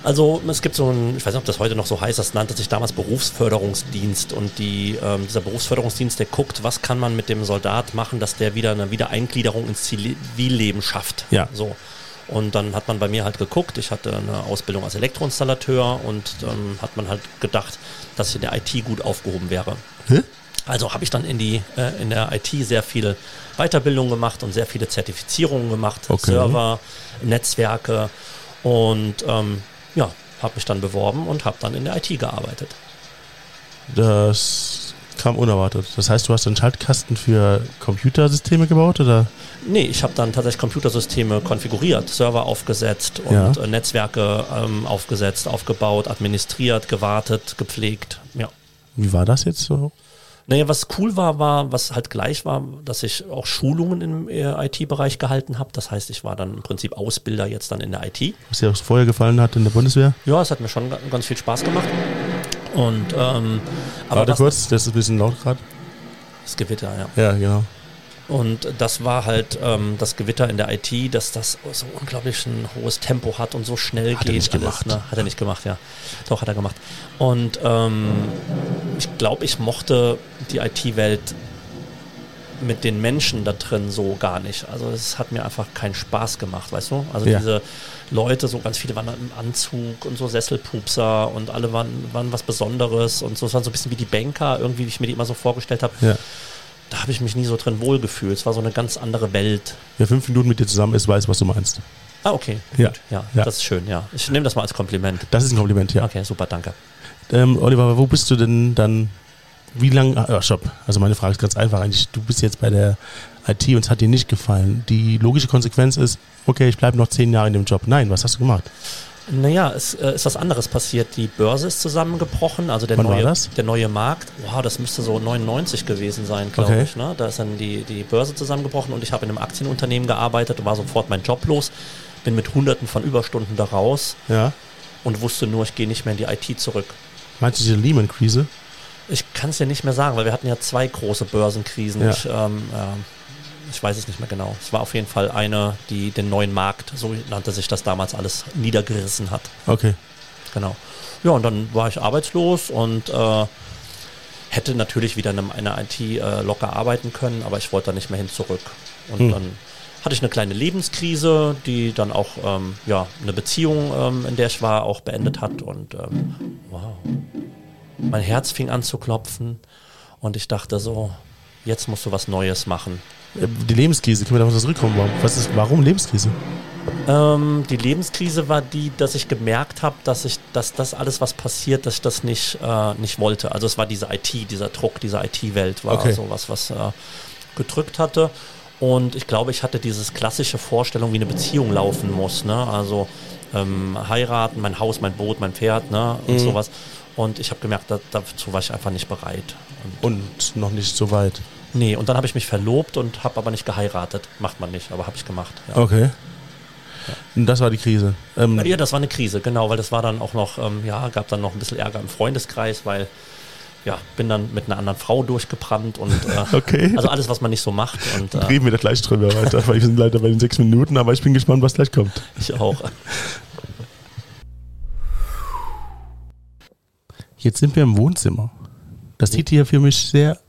Also es gibt so ein, ich weiß nicht, ob das heute noch so heißt, das nannte sich damals Berufsförderungsdienst und die, ähm, dieser Berufsförderungsdienst, der guckt, was kann man mit dem Soldat machen, dass der wieder eine Wiedereingliederung ins Zivilleben schafft. Ja. So. Und dann hat man bei mir halt geguckt, ich hatte eine Ausbildung als Elektroinstallateur und ähm, hat man halt gedacht, dass ich in der IT gut aufgehoben wäre. Hä? Also habe ich dann in, die, äh, in der IT sehr viel Weiterbildung gemacht und sehr viele Zertifizierungen gemacht, okay. Server, Netzwerke und ähm, ja, habe mich dann beworben und habe dann in der IT gearbeitet. Das kam unerwartet. Das heißt, du hast einen Schaltkasten für Computersysteme gebaut oder? Nee, ich habe dann tatsächlich Computersysteme konfiguriert, Server aufgesetzt und ja. Äh, Netzwerke ähm, aufgesetzt, aufgebaut, administriert, gewartet, gepflegt. Ja. Wie war das jetzt so? Naja, was cool war, war, was halt gleich war, dass ich auch Schulungen im äh, IT-Bereich gehalten habe. Das heißt, ich war dann im Prinzip Ausbilder jetzt dann in der IT. Was dir auch vorher gefallen hat in der Bundeswehr? Ja, es hat mir schon ganz viel Spaß gemacht. Und ähm, aber Warte kurz, das ist ein bisschen laut gerade. Das Gewitter, ja. Ja, genau. Und das war halt ähm, das Gewitter in der IT, dass das so unglaublich ein hohes Tempo hat und so schnell hat geht. Er nicht gemacht. ne? Hat er nicht gemacht, ja. Doch, hat er gemacht. Und ähm, ich glaube, ich mochte die IT-Welt mit den Menschen da drin so gar nicht. Also es hat mir einfach keinen Spaß gemacht, weißt du? Also ja. diese Leute, so ganz viele waren im Anzug und so Sesselpupser und alle waren, waren was Besonderes und so. Es waren so ein bisschen wie die Banker, irgendwie, wie ich mir die immer so vorgestellt habe. Ja da habe ich mich nie so drin wohlgefühlt. Es war so eine ganz andere Welt. Wer fünf Minuten mit dir zusammen ist, weiß, was du meinst. Ah, okay. Ja. Ja. ja. Das ist schön, ja. Ich nehme das mal als Kompliment. Das ist ein Kompliment, ja. Okay, super, danke. Ähm, Oliver, wo bist du denn dann? Wie lange? Ah, stopp. Also meine Frage ist ganz einfach eigentlich. Du bist jetzt bei der IT und es hat dir nicht gefallen. Die logische Konsequenz ist, okay, ich bleibe noch zehn Jahre in dem Job. Nein, was hast du gemacht? Naja, es äh, ist was anderes passiert. Die Börse ist zusammengebrochen, also der, Wann neue, der neue Markt. Wow, das müsste so 99 gewesen sein, glaube okay. ich. Ne? Da ist dann die, die Börse zusammengebrochen und ich habe in einem Aktienunternehmen gearbeitet, war sofort mein Job los, bin mit hunderten von Überstunden da raus ja. und wusste nur, ich gehe nicht mehr in die IT zurück. Meinst du diese Lehman-Krise? Ich kann es dir nicht mehr sagen, weil wir hatten ja zwei große Börsenkrisen. Ja. Ich, ähm, äh, ich weiß es nicht mehr genau. Es war auf jeden Fall eine, die den neuen Markt, so nannte sich das damals alles, niedergerissen hat. Okay. Genau. Ja, und dann war ich arbeitslos und äh, hätte natürlich wieder in einer IT äh, locker arbeiten können, aber ich wollte da nicht mehr hin zurück. Und hm. dann hatte ich eine kleine Lebenskrise, die dann auch ähm, ja, eine Beziehung, ähm, in der ich war, auch beendet hat. Und ähm, wow. Mein Herz fing an zu klopfen und ich dachte so, jetzt musst du was Neues machen. Äh, die Lebenskrise, können wir darauf zurückkommen? Was ist, warum Lebenskrise? Ähm, die Lebenskrise war die, dass ich gemerkt habe, dass ich, dass das alles, was passiert, dass ich das nicht, äh, nicht wollte. Also es war diese IT, dieser Druck, diese IT-Welt war okay. sowas, was äh, gedrückt hatte. Und ich glaube, ich hatte dieses klassische Vorstellung, wie eine Beziehung laufen muss. Ne? Also ähm, heiraten, mein Haus, mein Boot, mein Pferd ne? und mhm. sowas. Und ich habe gemerkt, da, dazu war ich einfach nicht bereit. Und, und noch nicht so weit. Nee, und dann habe ich mich verlobt und habe aber nicht geheiratet. Macht man nicht, aber habe ich gemacht. Ja. Okay. Ja. Und das war die Krise. Ähm ja, das war eine Krise, genau, weil das war dann auch noch, ähm, ja, gab dann noch ein bisschen Ärger im Freundeskreis, weil ja, bin dann mit einer anderen Frau durchgebrannt und äh, okay. also alles, was man nicht so macht. Und, äh, Reden wir da gleich drüber weiter, weil wir sind leider bei den sechs Minuten, aber ich bin gespannt, was gleich kommt. Ich auch. Jetzt sind wir im Wohnzimmer. Das sieht hier für mich sehr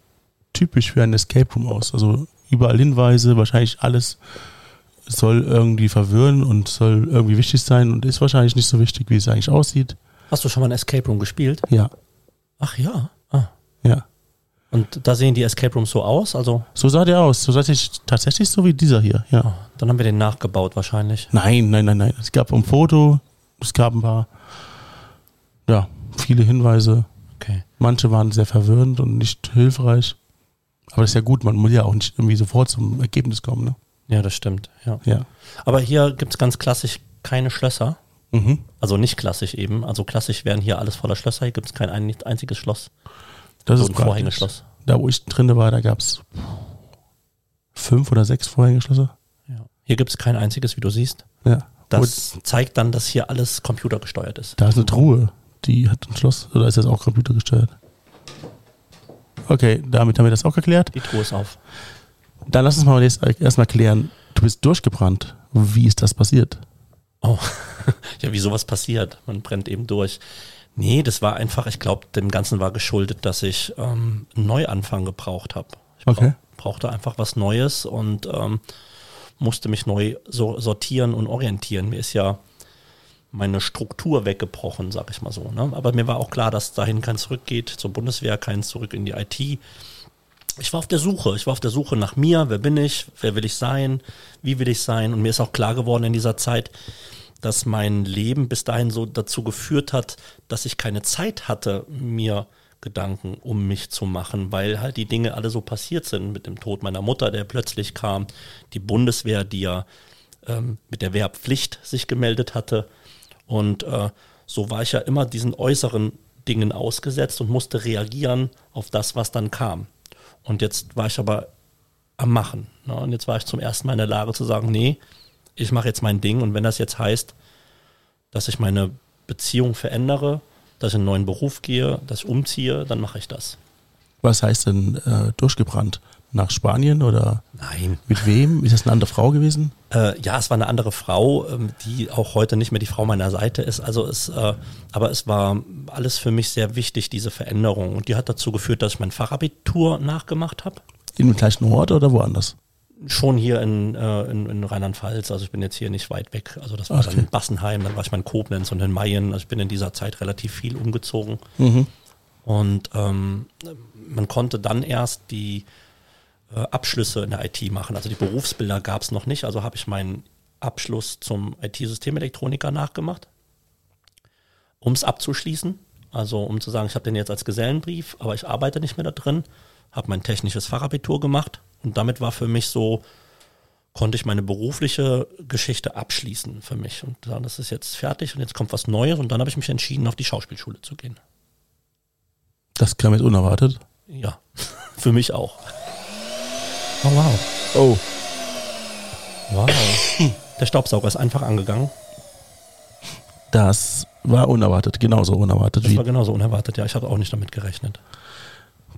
typisch für ein Escape Room aus. Also überall Hinweise, wahrscheinlich alles soll irgendwie verwirren und soll irgendwie wichtig sein und ist wahrscheinlich nicht so wichtig, wie es eigentlich aussieht. Hast du schon mal ein Escape Room gespielt? Ja. Ach ja. Ah. Ja. Und da sehen die Escape Rooms so aus, also So sah der aus. So sah der tatsächlich so wie dieser hier. Ja. oh, dann haben wir den nachgebaut wahrscheinlich. Nein, nein, nein, nein. Es gab ein Foto, es gab ein paar, ja, viele Hinweise. Okay. Manche waren sehr verwirrend und nicht hilfreich. Aber das ist ja gut, man muss ja auch nicht irgendwie sofort zum Ergebnis kommen, ne? Ja, das stimmt, ja. Ja. Aber hier gibt's ganz klassisch keine Schlösser. Mhm. Also nicht klassisch eben. Also klassisch wären hier alles voller Schlösser. Hier gibt's kein ein, einziges Schloss. Das so ist ein praktisch. Vorhängeschloss. Da, wo ich drin war, da gab es fünf oder sechs Vorhängeschlösser. Ja. Hier gibt's kein einziges, wie du siehst. Ja. Das zeigt dann, dass hier alles computergesteuert ist. Da ist eine Truhe, die hat ein Schloss. Oder ist das auch computergesteuert? Okay, damit haben wir das auch geklärt. Die Truhe ist auf. Dann lass uns mal erstmal klären. Du bist durchgebrannt. Wie ist das passiert? Oh, ja, wie sowas passiert. Man brennt eben durch. Nee, das war einfach, ich glaube, dem Ganzen war geschuldet, dass ich ähm, einen Neuanfang gebraucht habe. Ich Okay. brauchte einfach was Neues und ähm, musste mich neu so sortieren und orientieren. Mir ist ja meine Struktur weggebrochen, sag ich mal so. Ne? Aber mir war auch klar, dass dahin kein Zurück geht, zur Bundeswehr, kein Zurück in die IT. Ich war auf der Suche. Ich war auf der Suche nach mir. Wer bin ich? Wer will ich sein? Wie will ich sein? Und mir ist auch klar geworden in dieser Zeit, dass mein Leben bis dahin so dazu geführt hat, dass ich keine Zeit hatte, mir Gedanken um mich zu machen, weil halt die Dinge alle so passiert sind mit dem Tod meiner Mutter, der plötzlich kam, die Bundeswehr, die ja ähm, mit der Wehrpflicht sich gemeldet hatte. Und äh, so war ich ja immer diesen äußeren Dingen ausgesetzt und musste reagieren auf das, was dann kam. Und jetzt war ich aber am Machen. Ne? Und jetzt war ich zum ersten Mal in der Lage zu sagen, nee, ich mache jetzt mein Ding. Und wenn das jetzt heißt, dass ich meine Beziehung verändere, dass ich in einen neuen Beruf gehe, dass ich umziehe, dann mache ich das. Was heißt denn äh, durchgebrannt? Nach Spanien oder Nein. mit wem? Ist das eine andere Frau gewesen? Äh, ja, es war eine andere Frau, ähm, die auch heute nicht mehr die Frau meiner Seite ist. Also es, äh, aber es war alles für mich sehr wichtig, diese Veränderung. Und die hat dazu geführt, dass ich mein Fachabitur nachgemacht habe. In dem gleichen Ort oder woanders? Schon hier in, äh, in, in Rheinland-Pfalz, also ich bin jetzt hier nicht weit weg. Also das war Okay. dann in Bassenheim, dann war ich mal in Koblenz und in Mayen. Also ich bin in dieser Zeit relativ viel umgezogen. Mhm. Und ähm, man konnte dann erst die äh, Abschlüsse in der IT machen. Also die Berufsbilder gab es noch nicht. Also habe ich meinen Abschluss zum IT-Systemelektroniker nachgemacht, um es abzuschließen. Also um zu sagen, ich habe den jetzt als Gesellenbrief, aber ich arbeite nicht mehr da drin, habe mein technisches Fachabitur gemacht und damit war für mich so, konnte ich meine berufliche Geschichte abschließen für mich und sagen, das ist jetzt fertig und jetzt kommt was Neues und dann habe ich mich entschieden, auf die Schauspielschule zu gehen. Das kam jetzt unerwartet. Ja, für mich auch. Oh wow. Oh. Wow. Der Staubsauger ist einfach angegangen. Das war unerwartet, genauso unerwartet Das war genauso unerwartet. Ja, ich habe auch nicht damit gerechnet.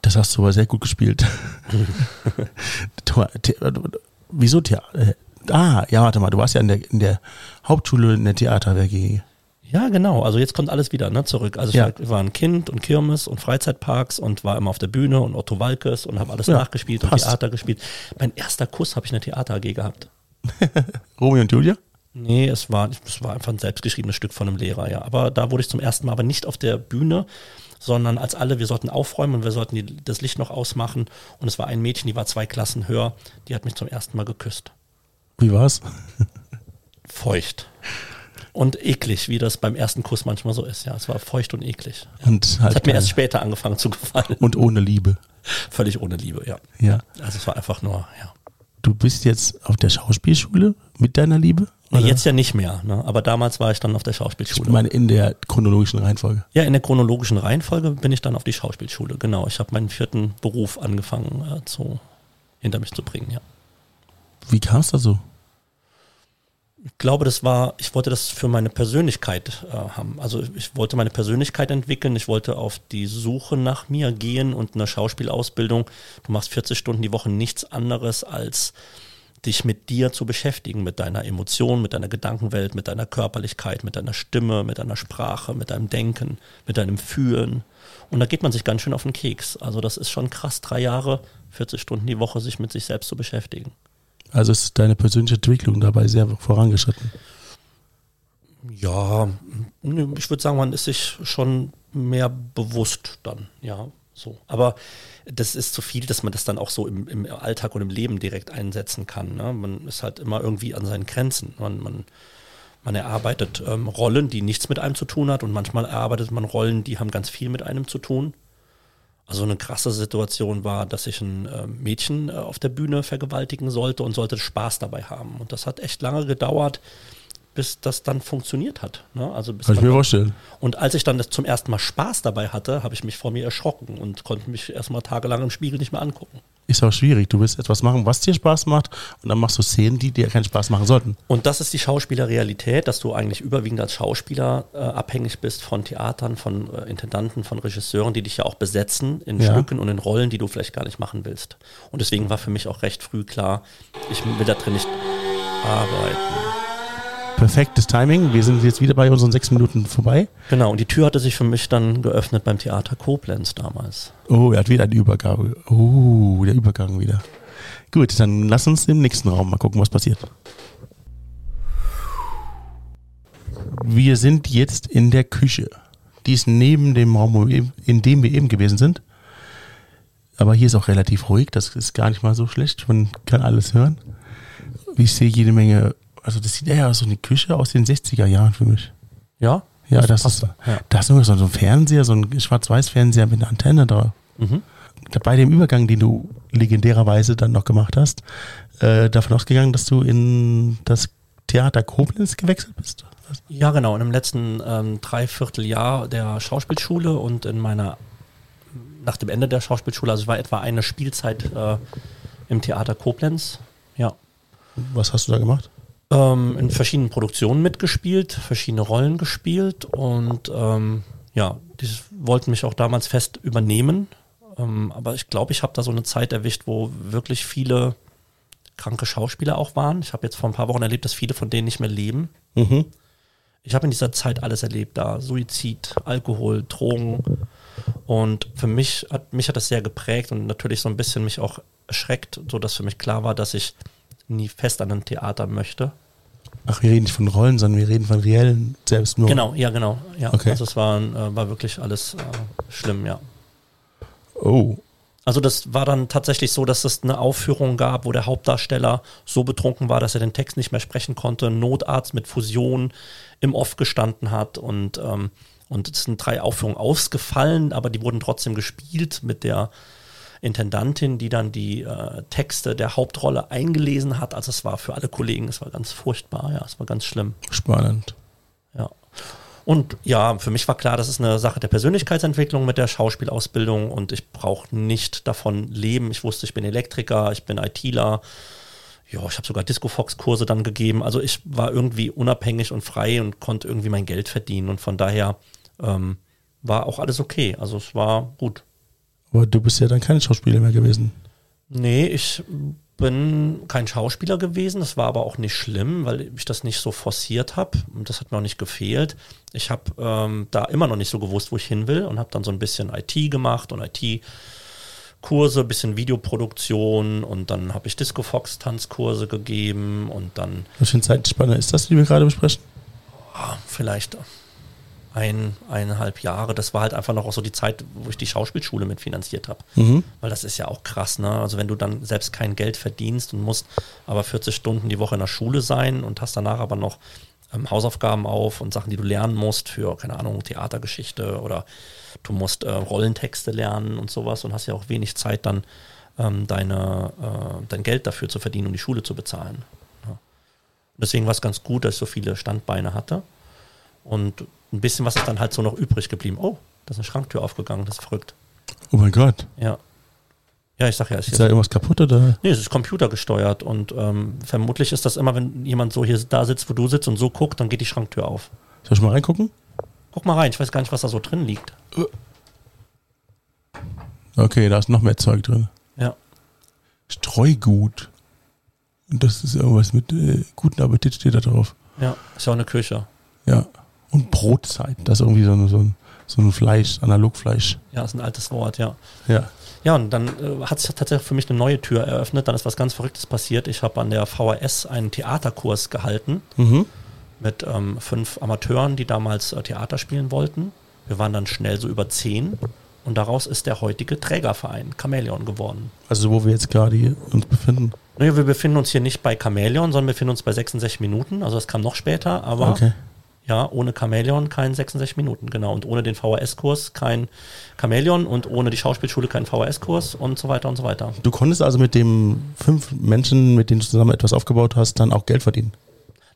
Das hast du aber sehr gut gespielt. Wieso Theater? Ah, ja, warte mal, du warst ja in der, in der Hauptschule in der Theater-WG. Ja, genau. Also jetzt kommt alles wieder ne, zurück. Also ich Ja. war, ein Kind und Kirmes und Freizeitparks und war immer auf der Bühne und Otto Walkes und habe alles Ja, nachgespielt und passt. Theater gespielt. Mein erster Kuss habe ich in der Theater AG gehabt. Romeo und Julia? Nee, es war, es war einfach ein selbstgeschriebenes Stück von einem Lehrer, ja. Aber da wurde ich zum ersten Mal, aber nicht auf der Bühne, sondern als alle, wir sollten aufräumen und wir sollten die, das Licht noch ausmachen. Und es war ein Mädchen, die war zwei Klassen höher, die hat mich zum ersten Mal geküsst. Wie war's? Feucht. Und eklig, wie das beim ersten Kuss manchmal so ist, ja. Es war feucht und eklig. Und Es halt hat mir erst später angefangen zu gefallen. und ohne Liebe. Völlig ohne Liebe, ja. Ja. Also es war einfach nur, ja. Du bist jetzt auf der Schauspielschule mit deiner Liebe? Oder? jetzt ja nicht mehr, ne? aber damals war ich dann auf der Ich Schauspielschule. meine in der chronologischen Reihenfolge. Ja, in der chronologischen Reihenfolge bin ich dann auf die Schauspielschule. Genau, ich habe meinen vierten Beruf angefangen äh, zu, hinter mich zu bringen, ja. Wie kam es da so? Ich glaube, das war, ich wollte das für meine Persönlichkeit äh, haben. Also ich wollte meine Persönlichkeit entwickeln, ich wollte auf die Suche nach mir gehen und eine Schauspielausbildung. Du machst 40 Stunden die Woche nichts anderes als dich mit dir zu beschäftigen, mit deiner Emotion, mit deiner Gedankenwelt, mit deiner Körperlichkeit, mit deiner Stimme, mit deiner Sprache, mit deinem Denken, mit deinem Fühlen. Und da geht man sich ganz schön auf den Keks. Also das ist schon krass, drei Jahre, 40 Stunden die Woche sich mit sich selbst zu beschäftigen. Also ist deine persönliche Entwicklung dabei sehr vorangeschritten. Ja, ich würde sagen, man ist sich schon mehr bewusst dann, ja. So. Aber das ist zu viel, dass man das dann auch so im, im Alltag und im Leben direkt einsetzen kann. Ne? Man ist halt immer irgendwie an seinen Grenzen. Man, man, man erarbeitet ähm, Rollen, die nichts mit einem zu tun hat und manchmal erarbeitet man Rollen, die haben ganz viel mit einem zu tun. Also eine krasse Situation war, dass ich ein äh, Mädchen äh, auf der Bühne vergewaltigen sollte und sollte Spaß dabei haben. Und das hat echt lange gedauert, bis das dann funktioniert hat. Ne? Also bis Kann ich mir vorstellen. Und als ich dann das zum ersten Mal Spaß dabei hatte, habe ich mich vor mir erschrocken und konnte mich erstmal tagelang im Spiegel nicht mehr angucken. Ist auch schwierig. Du willst etwas machen, was dir Spaß macht und dann machst du Szenen, die dir keinen Spaß machen sollten. Und das ist die Schauspielerrealität, dass du eigentlich überwiegend als Schauspieler äh, abhängig bist von Theatern, von äh, Intendanten, von Regisseuren, die dich ja auch besetzen in Ja. Stücken und in Rollen, die du vielleicht gar nicht machen willst. Und deswegen war für mich auch recht früh klar, ich will da drin nicht arbeiten. Perfektes Timing. Wir sind jetzt wieder bei unseren sechs Minuten vorbei. Genau, und die Tür hatte sich für mich dann geöffnet beim Theater Koblenz damals. Oh, er hat wieder eine Übergabe. Oh, der Übergang wieder. Gut, dann lass uns im nächsten Raum mal gucken, was passiert. Wir sind jetzt in der Küche. Die ist neben dem Raum, in dem wir eben gewesen sind. Aber hier ist auch relativ ruhig. Das ist gar nicht mal so schlecht. Man kann alles hören. Ich sehe jede Menge. Also, das sieht eher aus so eine Küche aus den 60er Jahren für mich. Ja? Ja, das, passt. ist. Ja. Da ist nur so ein Fernseher, so ein Schwarz-Weiß-Fernseher mit einer Antenne drauf. Mhm. Bei dem Übergang, den du legendärerweise dann noch gemacht hast, äh, davon ausgegangen, dass du in das Theater Koblenz gewechselt bist. Ja, genau. In dem letzten ähm, Dreivierteljahr der Schauspielschule und in meiner, nach dem Ende der Schauspielschule, also es war etwa eine Spielzeit äh, im Theater Koblenz. Ja. Was hast du da gemacht? Ähm, in verschiedenen Produktionen mitgespielt, verschiedene Rollen gespielt und ähm, ja, die wollten mich auch damals fest übernehmen. Ähm, aber ich glaube, ich habe da so eine Zeit erwischt, wo wirklich viele kranke Schauspieler auch waren. Ich habe jetzt vor ein paar Wochen erlebt, dass viele von denen nicht mehr leben. Mhm. Ich habe in dieser Zeit alles erlebt, da Suizid, Alkohol, Drogen. Und für mich hat mich hat das sehr geprägt und natürlich so ein bisschen mich auch erschreckt, so dass für mich klar war, dass ich nie fest an ein Theater möchte. Ach, wir reden nicht von Rollen, sondern wir reden von reellen selbst nur. Genau, ja, genau. Ja. Okay. Also es war, äh, war wirklich alles äh, schlimm, ja. Oh. Also das war dann tatsächlich so, dass es eine Aufführung gab, wo der Hauptdarsteller so betrunken war, dass er den Text nicht mehr sprechen konnte, Notarzt mit Fusion im Off gestanden hat und, ähm, und es sind drei Aufführungen ausgefallen, aber die wurden trotzdem gespielt mit der Intendantin, die dann die äh, Texte der Hauptrolle eingelesen hat. Also es war für alle Kollegen, es war ganz furchtbar, ja, es war ganz schlimm. Spannend. Ja. Und ja, für mich war klar, das ist eine Sache der Persönlichkeitsentwicklung mit der Schauspielausbildung und ich brauche nicht davon leben. Ich wusste, ich bin Elektriker, ich bin ITler. Ja, ich habe sogar Disco-Fox-Kurse dann gegeben. Also ich war irgendwie unabhängig und frei und konnte irgendwie mein Geld verdienen. Und von daher ähm, war auch alles okay. Also es war gut. Aber du bist ja dann kein Schauspieler mehr gewesen. Nee, ich bin kein Schauspieler gewesen. Das war aber auch nicht schlimm, weil ich das nicht so forciert habe. Und das hat mir auch nicht gefehlt. Ich habe ähm, da immer noch nicht so gewusst, wo ich hin will und habe dann so ein bisschen IT gemacht und IT-Kurse, bisschen Videoproduktion und dann habe ich Disco Fox Tanzkurse gegeben und dann Was für eine Zeitspanne ist das, die wir gerade besprechen? ah, vielleicht ein, eineinhalb Jahre. Das war halt einfach noch auch so die Zeit, wo ich die Schauspielschule mitfinanziert habe. Mhm. Weil das ist ja auch krass, ne? Also wenn du dann selbst kein Geld verdienst und musst aber 40 Stunden die Woche in der Schule sein und hast danach aber noch ähm, Hausaufgaben auf und Sachen, die du lernen musst für, keine Ahnung, Theatergeschichte oder du musst äh, Rollentexte lernen und sowas und hast ja auch wenig Zeit dann ähm, deine, äh, dein Geld dafür zu verdienen, um die Schule zu bezahlen. Ja. Deswegen war es ganz gut, dass ich so viele Standbeine hatte. Und ein bisschen was ist dann halt so noch übrig geblieben. Oh, da ist eine Schranktür aufgegangen, das ist verrückt. Oh mein Gott. Ja. Ja, ich sag ja, es Ist ist da irgendwas kaputt oder? Nee, es ist computergesteuert und ähm, vermutlich ist das immer, wenn jemand so hier da sitzt, wo du sitzt und so guckt, dann geht die Schranktür auf. Soll ich mal reingucken? Guck mal rein, ich weiß gar nicht, was da so drin liegt. Okay, da ist noch mehr Zeug drin. Ja. Streugut. Und das ist irgendwas mit äh, guten Appetit steht da drauf. Ja, ist ja auch eine Küche. Ja. Und Brotzeit. Das ist irgendwie so, ein- so, ein, so ein Fleisch, Analogfleisch. Ja, ist ein altes Wort, ja. Ja. Ja, und dann äh, hat sich tatsächlich für mich eine neue Tür eröffnet. Dann ist was ganz Verrücktes passiert. Ich habe an der VHS einen Theaterkurs gehalten Mhm. mit ähm, fünf Amateuren, die damals äh, Theater spielen wollten. Wir waren dann schnell so über zehn Und daraus ist der heutige Trägerverein Chamäleon geworden. Also wo wir jetzt gerade uns befinden. Nee, wir befinden uns hier nicht bei Chamäleon, sondern wir befinden uns bei 66 Minuten. Also das kam noch später, aber Okay. Ja, ohne Chamäleon kein 66 Minuten, genau. Und ohne den VHS-Kurs kein Chamäleon und ohne die Schauspielschule kein VHS-Kurs und so weiter und so weiter. Du konntest also mit dem fünf Menschen, mit denen du zusammen etwas aufgebaut hast, dann auch Geld verdienen.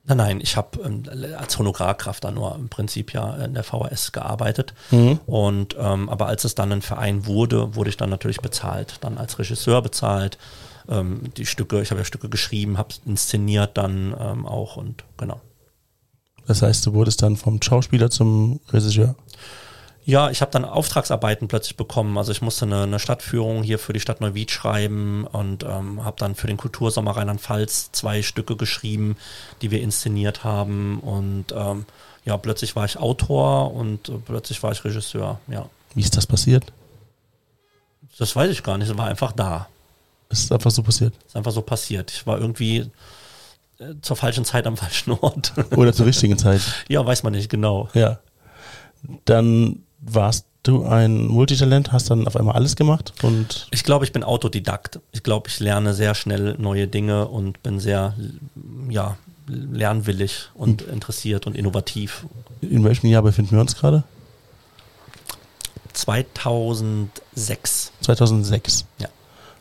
Nein, nein, ich habe ähm, als Honorarkraft da nur im Prinzip ja in der VHS gearbeitet. Und ähm, aber als es dann ein Verein wurde, wurde ich dann natürlich bezahlt. Dann als Regisseur bezahlt. Ähm, die Stücke, ich habe ja Stücke geschrieben, habe inszeniert dann ähm, auch und genau. Das heißt, du wurdest dann vom Schauspieler zum Regisseur. Ja, ich habe dann Auftragsarbeiten plötzlich bekommen. Also ich musste eine, eine Stadtführung hier für die Stadt Neuwied schreiben und ähm, habe dann für den Kultursommer Rheinland-Pfalz zwei Stücke geschrieben, die wir inszeniert haben. Und ähm, ja, plötzlich war ich Autor und äh, plötzlich war ich Regisseur. Ja, Wie ist das passiert? das weiß ich gar nicht. Es war einfach da. Es ist einfach so passiert. Es ist einfach so passiert. Ich war irgendwie zur falschen Zeit am falschen Ort. Oder zur richtigen Zeit. ja, weiß man nicht genau. Ja. Dann warst du ein Multitalent, hast dann auf einmal alles gemacht und Ich glaube, ich bin Autodidakt. Ich glaube, ich lerne sehr schnell neue Dinge und bin sehr, ja, lernwillig und interessiert und innovativ. in welchem Jahr befinden wir uns gerade? 2006. 2006. Ja.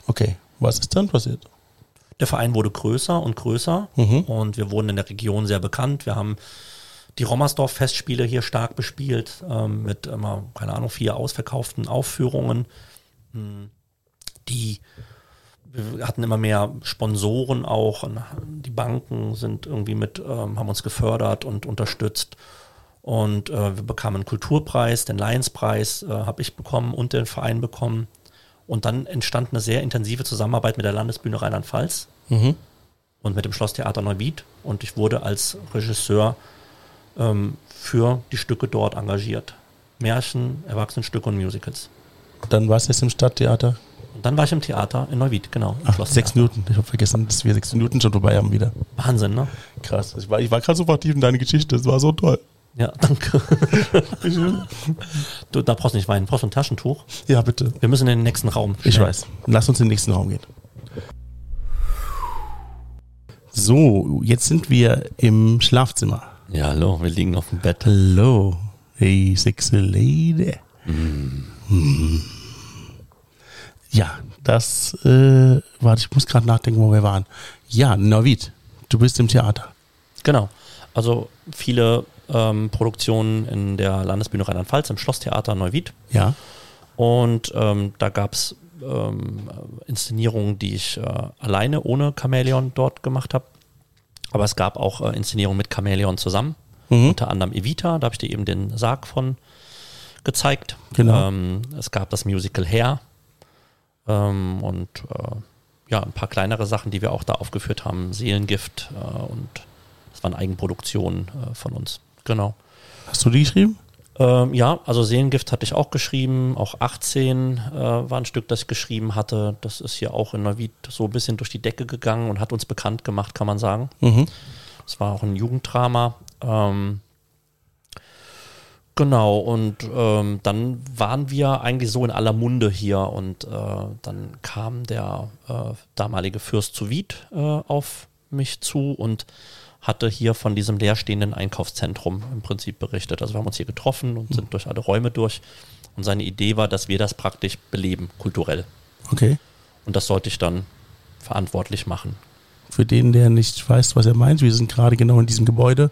Okay. Was ist dann passiert? Der Verein wurde größer und größer Mhm. und wir wurden in der Region sehr bekannt. Wir haben die Rommersdorf-Festspiele hier stark bespielt, ähm, mit immer, keine Ahnung, vier ausverkauften Aufführungen. Hm, Die wir hatten immer mehr Sponsoren auch. Und die Banken sind irgendwie mit, ähm, haben uns gefördert und unterstützt. Und äh, wir bekamen einen Kulturpreis, den Lions-Preis äh, habe ich bekommen und den Verein bekommen. Und dann entstand eine sehr intensive Zusammenarbeit mit der Landesbühne Rheinland-Pfalz Mhm. und mit dem Schlosstheater Neuwied. Und ich wurde als Regisseur ähm, für die Stücke dort engagiert. Märchen, Erwachsenenstücke und Musicals. Dann warst du jetzt im Stadttheater. Und dann war ich im Theater in Neuwied, genau. Ach, sechs Minuten. Ich habe vergessen, dass wir sechs Minuten schon vorbei haben wieder. Wahnsinn, ne? Krass. Ich war, ich war gerade so vertieft in deine Geschichte. Das war so toll. Ja, danke. du, da brauchst du nicht weinen. Brauchst du ein Taschentuch? Ja, bitte. Wir müssen in den nächsten Raum. Ich Schnell. weiß. Lass uns in den nächsten Raum gehen. So, jetzt sind wir im Schlafzimmer. Ja, hallo, wir liegen auf dem Bett. Hello, hey sexy lady. Mm. Ja, das, äh, warte, ich muss gerade nachdenken, wo wir waren. Ja, Navid, du bist im Theater. Genau. Also viele ähm, Produktionen in der Landesbühne Rheinland-Pfalz, im Schlosstheater Neuwied. Ja, Und ähm, da gab es ähm, Inszenierungen, die ich äh, alleine ohne Chamäleon dort gemacht habe. Aber es gab auch äh, Inszenierungen mit Chamäleon zusammen. Mhm. Unter anderem Evita, da habe ich dir eben den Sarg von gezeigt. Genau. Ähm, es gab das Musical Hair ähm, und äh, ja, ein paar kleinere Sachen, die wir auch da aufgeführt haben. Seelengift äh, und das waren Eigenproduktionen äh, von uns. Genau. hast du die geschrieben? Ähm, ja, also Seelengift hatte ich auch geschrieben, auch 18 äh, war ein Stück, das ich geschrieben hatte. Das ist hier auch in Neuwied so ein bisschen durch die Decke gegangen und hat uns bekannt gemacht, kann man sagen. Mhm. Es war auch ein Jugenddrama. Ähm, genau, und ähm, dann waren wir eigentlich so in aller Munde hier und äh, dann kam der äh, damalige Fürst zu Wied äh, auf mich zu und hatte hier von diesem leerstehenden Einkaufszentrum im Prinzip berichtet. Also wir haben uns hier getroffen und sind durch alle Räume durch. Und seine Idee war, dass wir das praktisch beleben, kulturell. Okay. Und das sollte ich dann verantwortlich machen. Für den, der nicht weiß, was er meint, wir sind gerade genau in diesem Gebäude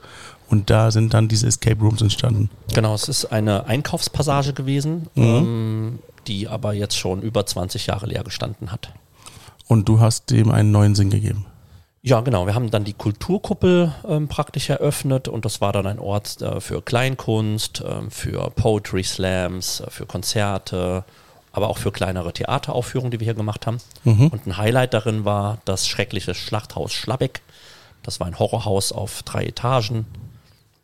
und da sind dann diese Escape Rooms entstanden. Genau, es ist eine Einkaufspassage gewesen, ähm, die aber jetzt schon über 20 Jahre leer gestanden hat. Und du hast dem einen neuen Sinn gegeben. Ja, genau. Wir haben dann die Kulturkuppel ähm, praktisch eröffnet und das war dann ein Ort äh, für Kleinkunst, ähm, für Poetry Slams, äh, für Konzerte, aber auch für kleinere Theateraufführungen, die wir hier gemacht haben. Und ein Highlight darin war das schreckliche Schlachthaus Schlabbeck. Das war ein Horrorhaus auf drei Etagen.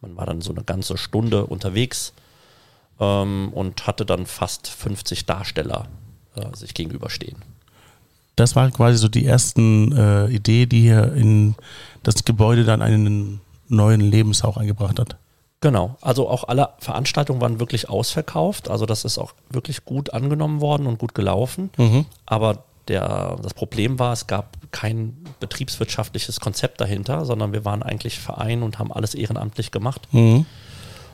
Man war dann so eine ganze Stunde unterwegs ähm, und hatte dann fast 50 Darsteller äh, sich gegenüberstehen. Das war quasi so die ersten äh, Idee, die hier in das Gebäude dann einen neuen Lebenshauch eingebracht hat. Genau, also auch alle Veranstaltungen waren wirklich ausverkauft. Also das ist auch wirklich gut angenommen worden und gut gelaufen. Mhm. Aber der, das Problem war, es gab kein betriebswirtschaftliches Konzept dahinter, sondern wir waren eigentlich Verein und haben alles ehrenamtlich gemacht. Mhm.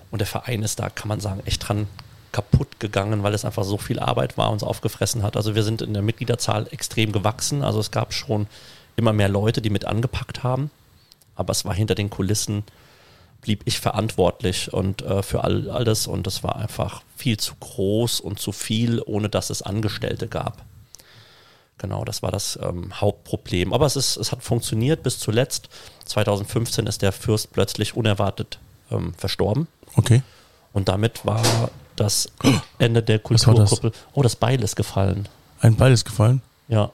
Und der Verein ist da, kann man sagen, echt dran kaputt gegangen, weil es einfach so viel Arbeit war und uns aufgefressen hat. Also wir sind in der Mitgliederzahl extrem gewachsen. Also es gab schon immer mehr Leute, die mit angepackt haben. Aber es war hinter den Kulissen, blieb ich verantwortlich und äh, für all, alles. Und es war einfach viel zu groß und zu viel, ohne dass es Angestellte gab. Genau, das war das ähm, Hauptproblem. Aber es, ist, es hat funktioniert bis zuletzt. 2015 ist der Fürst plötzlich unerwartet ähm, verstorben. Okay. Und damit war das Ende der? Kulturgruppe. Oh, das Beil ist gefallen. Ein Ball ist gefallen. Ja.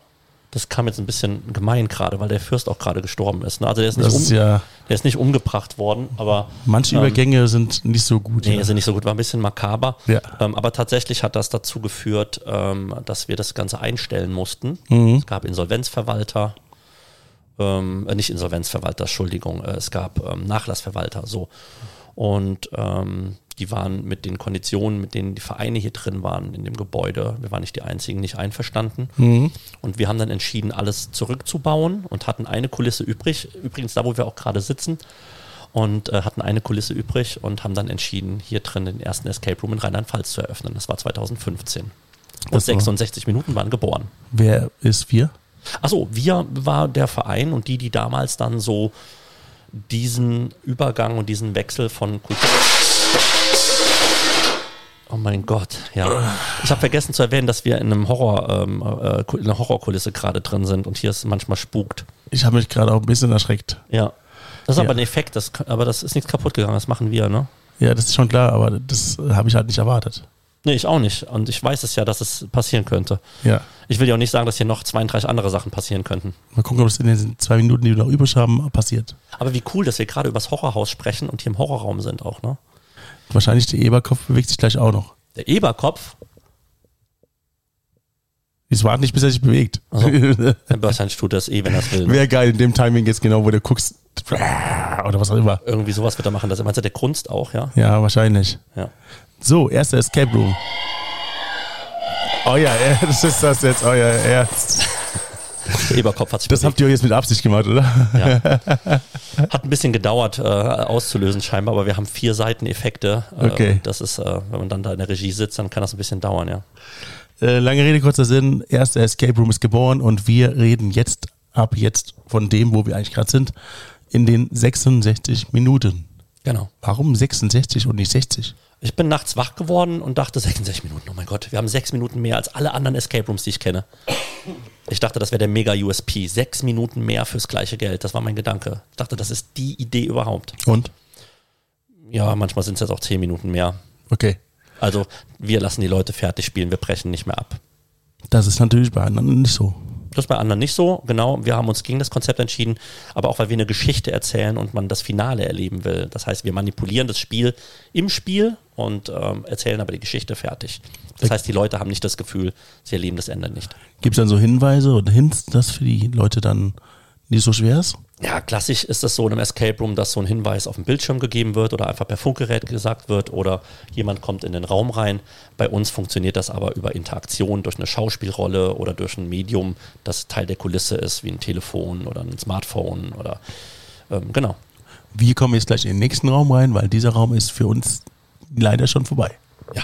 Das kam jetzt ein bisschen gemein gerade, weil der Fürst auch gerade gestorben ist. Ne? Also der ist, nicht Das um, ist ja, der ist nicht umgebracht worden, aber manche Ähm, Übergänge sind nicht so gut. nee, ja. sind nicht so gut, war ein bisschen makaber. Ja. Ähm, aber tatsächlich hat das dazu geführt, ähm, dass wir das Ganze einstellen mussten. Mhm. Es gab Insolvenzverwalter, ähm, äh, nicht Insolvenzverwalter, Entschuldigung, äh, es gab ähm, Nachlassverwalter, so. Und ähm, die waren mit den Konditionen, mit denen die Vereine hier drin waren in dem Gebäude, wir waren nicht die einzigen, nicht einverstanden. Mhm. Und wir haben dann entschieden, alles zurückzubauen und hatten eine Kulisse übrig, übrigens da, wo wir auch gerade sitzen, und äh, hatten eine Kulisse übrig und haben dann entschieden, hier drin den ersten Escape Room in Rheinland-Pfalz zu eröffnen. Das war 2015. Und Das war- 66 Minuten waren geboren. Wer ist wir? Achso, wir war der Verein und die, die damals dann so diesen Übergang und diesen Wechsel von Kultur. Oh mein Gott, ja. Ich habe vergessen zu erwähnen, dass wir in einem Horror, ähm, äh, in einer Horrorkulisse gerade drin sind und hier ist manchmal spukt. Ich habe mich gerade auch ein bisschen erschreckt. Ja. Das ist Ja. aber ein Effekt, das, aber das ist nichts kaputt gegangen, das machen wir, ne? Ja, das ist schon klar, aber das habe ich halt nicht erwartet. Nee, ich auch nicht. Und ich weiß es ja, dass es passieren könnte. Ja. Ich will ja auch nicht sagen, dass hier noch 32 andere Sachen passieren könnten. Mal gucken, ob es in den zwei Minuten, die wir noch übrig haben, passiert. Aber wie cool, dass wir gerade über das Horrorhaus sprechen und hier im Horrorraum sind auch, ne? Wahrscheinlich der Eberkopf bewegt sich gleich auch noch. Der Eberkopf, Ich warte nicht, bis er sich bewegt. Wahrscheinlich tut das eh, wenn er es will. ne? Wäre geil in dem Timing jetzt genau, wo du guckst. Oder was auch immer. Irgendwie sowas wird er machen. Das meinst du, der Kunst auch, ja? Ja, wahrscheinlich. Ja. So, erster Escape Room. Oh ja, das ist das jetzt, euer Ernst. Eberkopf hat sich Das habt ihr jetzt mit Absicht gemacht, oder? Ja. Hat ein bisschen gedauert äh, auszulösen scheinbar, aber wir haben vier Seiten Effekte. Äh, Okay. Das ist, äh, wenn man dann da in der Regie sitzt, dann kann das ein bisschen dauern, ja. Äh, lange Rede, kurzer Sinn. Erster Escape Room ist geboren und wir reden jetzt, ab jetzt von dem, wo wir eigentlich gerade sind, in den 66 Minuten. Genau. Warum 66 und nicht 60? Ich bin nachts wach geworden und dachte 66 Minuten, oh mein Gott, wir haben sechs Minuten mehr als alle anderen Escape Rooms, die ich kenne. Ich dachte, das wäre der mega USP. Sechs Minuten mehr fürs gleiche Geld. Das war mein Gedanke. Ich dachte, das ist die Idee überhaupt. Und? Ja, manchmal sind es jetzt auch zehn Minuten mehr. Okay. Also wir lassen die Leute fertig spielen, wir brechen nicht mehr ab. Das ist natürlich bei anderen nicht so. Das ist bei anderen nicht so, genau. Wir haben uns gegen das Konzept entschieden, aber auch weil wir eine Geschichte erzählen und man das Finale erleben will. Das heißt, wir manipulieren das Spiel im Spiel und ähm, erzählen aber die Geschichte fertig. Das heißt, die Leute haben nicht das Gefühl, sie erleben das Ende nicht. Gibt es dann so Hinweise oder Hints, dass für die Leute dann nicht so schwer ist? Ja, klassisch ist es so in einem Escape Room, dass so ein Hinweis auf dem Bildschirm gegeben wird oder einfach per Funkgerät gesagt wird oder jemand kommt in den Raum rein. Bei uns funktioniert das aber über Interaktion durch eine Schauspielrolle oder durch ein Medium, das Teil der Kulisse ist, wie ein Telefon oder ein Smartphone oder ähm, genau. Wir kommen jetzt gleich in den nächsten Raum rein, weil dieser Raum ist für uns leider schon vorbei. Ja.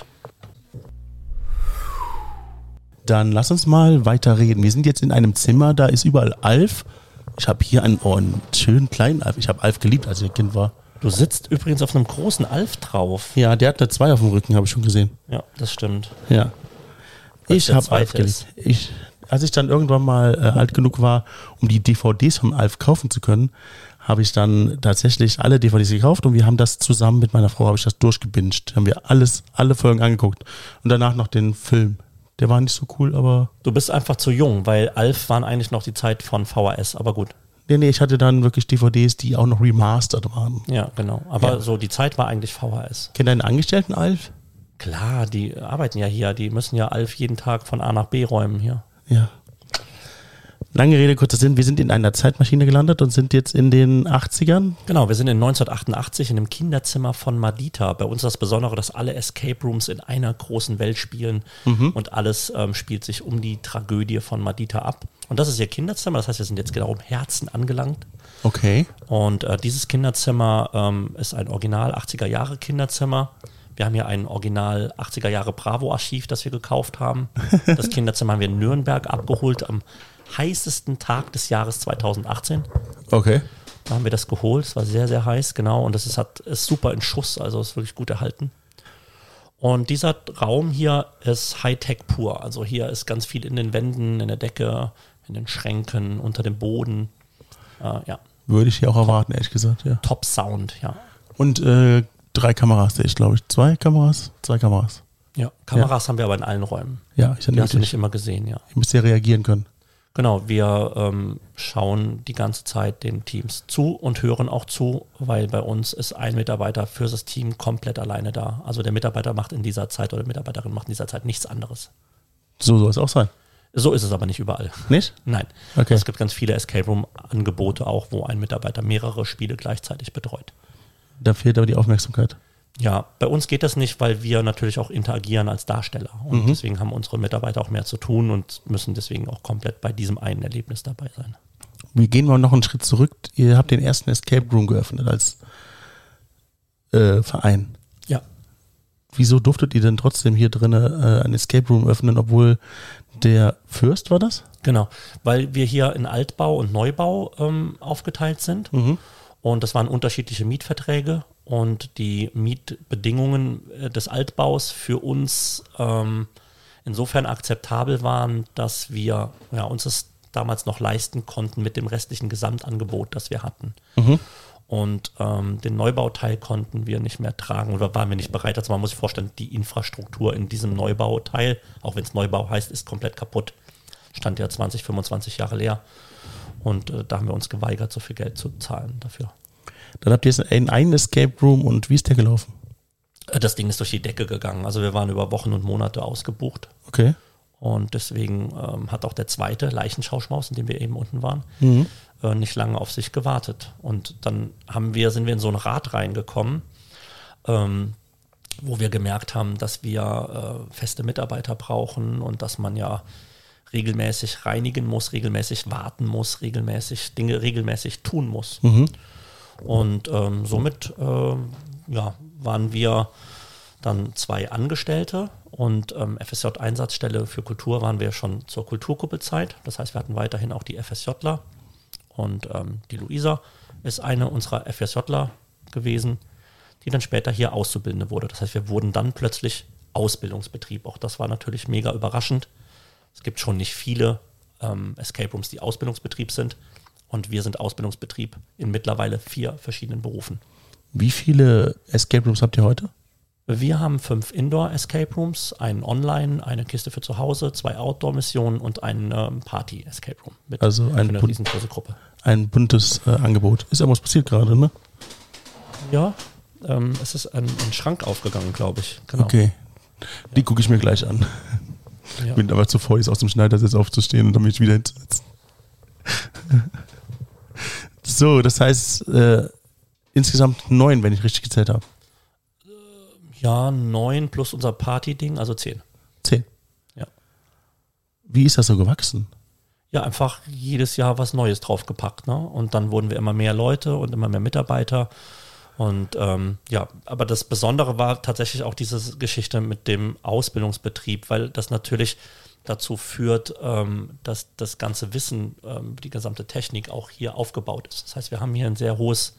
Dann lass uns mal weiter reden. Wir sind jetzt in einem Zimmer, da ist überall Alf. Ich habe hier einen, oh, einen schönen kleinen Alf. Ich habe Alf geliebt, als ich ein Kind war. Du sitzt übrigens auf einem großen Alf drauf. Ja, der hat da zwei auf dem Rücken, habe ich schon gesehen. Ja, das stimmt. Ja. Was Ich habe Alf geliebt. Ich, als ich dann irgendwann mal äh, alt genug war, um die DVDs von Alf kaufen zu können, habe ich dann tatsächlich alle DVDs gekauft und wir haben das zusammen mit meiner Frau, habe ich das durchgebinged. Haben wir alles, alle Folgen angeguckt. Und danach noch den Film. Der war nicht so cool, aber. Du bist einfach zu jung, weil Alf waren eigentlich noch die Zeit von VHS, aber gut. Nee, nee, ich hatte dann wirklich DVDs, die auch noch remastered waren. Ja, genau. Aber Ja. so die Zeit war eigentlich VHS. Kennt deinen Angestellten Alf? Klar, die arbeiten ja hier, die müssen ja Alf jeden Tag von A nach B räumen hier. Ja. Lange Rede, kurzer Sinn. Wir sind in einer Zeitmaschine gelandet und sind jetzt in den 80ern. Genau, wir sind in 1988 in einem Kinderzimmer von Madita. Bei uns ist das Besondere, dass alle Escape Rooms in einer großen Welt spielen mhm. und alles ähm, spielt sich um die Tragödie von Madita ab. Und das ist ihr Kinderzimmer, das heißt, wir sind jetzt genau im Herzen angelangt. Okay. Und äh, dieses Kinderzimmer ähm, ist ein Original 80er Jahre Kinderzimmer. Wir haben hier ein Original 80er Jahre Bravo-Archiv, das wir gekauft haben. Das Kinderzimmer haben wir in Nürnberg abgeholt am heißesten Tag des Jahres 2018. Okay. Da haben wir das geholt. Es war sehr, sehr heiß, genau. Und das ist, hat, ist super in Schuss, also ist wirklich gut erhalten. Und dieser Raum hier ist Hightech pur. Also hier ist ganz viel in den Wänden, in der Decke, in den Schränken, unter dem Boden. Äh, ja. Würde ich hier auch erwarten, ehrlich gesagt, ja. Top Sound, ja. Und äh, drei Kameras sehe ich, glaube ich. Zwei Kameras? Zwei Kameras. Ja, Kameras ja. haben wir aber in allen Räumen. Ja, ich Die hast du nicht immer gesehen, ja. Ihr müsst ja reagieren können. Genau, wir ähm, schauen die ganze Zeit den Teams zu und hören auch zu, weil bei uns ist ein Mitarbeiter für das Team komplett alleine da. Also der Mitarbeiter macht in dieser Zeit oder die Mitarbeiterin macht in dieser Zeit nichts anderes. So soll es auch sein. So ist es aber nicht überall. Nicht? Nein. Okay. Es gibt ganz viele Escape Room-Angebote auch, wo ein Mitarbeiter mehrere Spiele gleichzeitig betreut. Da fehlt aber die Aufmerksamkeit. Ja, bei uns geht das nicht, weil wir natürlich auch interagieren als Darsteller. Und mhm. deswegen haben unsere Mitarbeiter auch mehr zu tun und müssen deswegen auch komplett bei diesem einen Erlebnis dabei sein. Wir gehen mal noch einen Schritt zurück. Ihr habt den ersten Escape Room geöffnet als äh, Verein. Ja. Wieso durftet ihr denn trotzdem hier drinnen äh, ein Escape Room öffnen, obwohl der Fürst war das? Genau, weil wir hier in Altbau und Neubau ähm, aufgeteilt sind. Mhm. Und das waren unterschiedliche Mietverträge und die Mietbedingungen äh, des Altbaus für uns ähm, insofern akzeptabel waren, dass wir ja, uns das damals noch leisten konnten mit dem restlichen Gesamtangebot, das wir hatten. Mhm. Und ähm, den Neubauteil konnten wir nicht mehr tragen oder waren wir nicht bereit. Also man muss sich vorstellen, die Infrastruktur in diesem Neubauteil, auch wenn es Neubau heißt, ist komplett kaputt. Stand ja 20, 25 Jahre leer. Und äh, da haben wir uns geweigert, so viel Geld zu zahlen dafür. Dann habt ihr jetzt einen, einen Escape Room und wie ist der gelaufen? Äh, das Ding ist durch die Decke gegangen. Also wir waren über Wochen und Monate ausgebucht. Okay. Und deswegen ähm, hat auch der zweite Leichenschauschmaus, in dem wir eben unten waren, mhm. äh, nicht lange auf sich gewartet. Und dann haben wir, sind wir in so ein Rad reingekommen, ähm, wo wir gemerkt haben, dass wir äh, feste Mitarbeiter brauchen und dass man ja regelmäßig reinigen muss, regelmäßig warten muss, regelmäßig Dinge regelmäßig tun muss. Mhm. Und ähm, somit äh, ja, waren wir dann zwei Angestellte und ähm, FSJ-Einsatzstelle für Kultur waren wir schon zur Kulturkuppelzeit. Das heißt, wir hatten weiterhin auch die FSJler und ähm, die Luisa ist eine unserer FSJler gewesen, die dann später hier Auszubildende wurde. Das heißt, wir wurden dann plötzlich Ausbildungsbetrieb. Auch das war natürlich mega überraschend. Es gibt schon nicht viele ähm, Escape Rooms, die Ausbildungsbetrieb sind. Und wir sind Ausbildungsbetrieb in mittlerweile vier verschiedenen Berufen. Wie viele Escape Rooms habt ihr heute? Wir haben fünf Indoor Escape Rooms, einen Online, eine Kiste für zu Hause, zwei Outdoor-Missionen und einen ähm, Party Escape Room. Mit also ein eine riesengroße Gruppe. Ein buntes äh, Angebot. Ist aber was passiert gerade, ne? Ja, ähm, es ist ein, ein, Schrank aufgegangen, glaube ich. Genau. Okay. Die ja. gucke ich mir gleich an. Ja. Bin aber zu voll, aus dem Schneidersitz aufzustehen und damit wieder hinzusetzen. So, das heißt äh, insgesamt neun, wenn ich richtig gezählt habe. Ja, neun plus unser Party-Ding, also zehn. Zehn. Ja. Wie ist das so gewachsen? Ja, einfach jedes Jahr was Neues draufgepackt. Ne? Und dann wurden wir immer mehr Leute und immer mehr Mitarbeiter. Und ähm, ja, aber das Besondere war tatsächlich auch diese Geschichte mit dem Ausbildungsbetrieb, weil das natürlich dazu führt, ähm, dass das ganze Wissen, ähm, die gesamte Technik auch hier aufgebaut ist. Das heißt, wir haben hier ein sehr hohes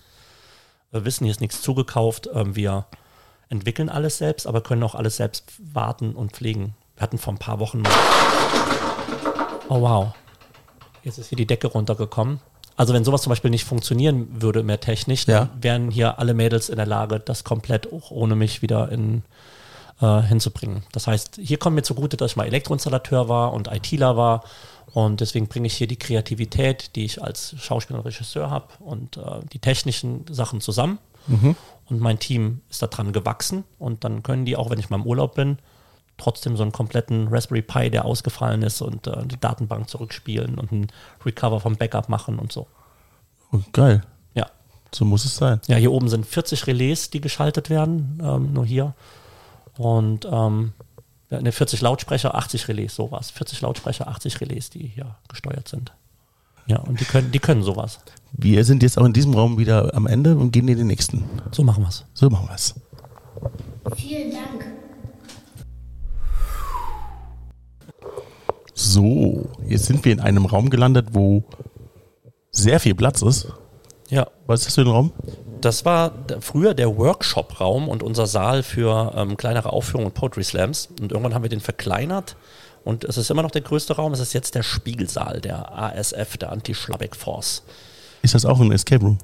äh, Wissen, hier ist nichts zugekauft. Ähm, wir entwickeln alles selbst, aber können auch alles selbst warten und pflegen. Wir hatten vor ein paar Wochen mal. Oh wow. Jetzt ist hier die Decke runtergekommen. Also wenn sowas zum Beispiel nicht funktionieren würde mehr technisch, ja. dann wären hier alle Mädels in der Lage, das komplett auch ohne mich wieder in äh, hinzubringen. Das heißt, hier kommt mir zugute, dass ich mal Elektroinstallateur war und ITler war und deswegen bringe ich hier die Kreativität, die ich als Schauspieler und Regisseur habe und äh, die technischen Sachen zusammen. Mhm. Und mein Team ist daran gewachsen und dann können die, auch wenn ich mal im Urlaub bin, trotzdem so einen kompletten Raspberry Pi, der ausgefallen ist und äh, die Datenbank zurückspielen und ein Recover vom Backup machen und so. Oh, geil. Ja. So muss es sein. Ja, hier oben sind 40 Relais, die geschaltet werden, ähm, nur hier. Und ähm, ne, 40 Lautsprecher, 80 Relais, sowas. 40 Lautsprecher, 80 Relais, die hier gesteuert sind. Ja, und die können, die können sowas. Wir sind jetzt auch in diesem Raum wieder am Ende und gehen in den nächsten. So machen wir es. So machen wir es. Vielen Dank. So, jetzt sind wir in einem Raum gelandet, wo sehr viel Platz ist. Ja, Was ist das für ein Raum? Das war früher der Workshop-Raum und unser Saal für ähm, kleinere Aufführungen und Poetry Slams. Und irgendwann haben wir den verkleinert und es ist immer noch der größte Raum. Es ist jetzt der Spiegelsaal, der ASF, der Anti-Schlabbeck-Force. Ist das auch ein Escape Room?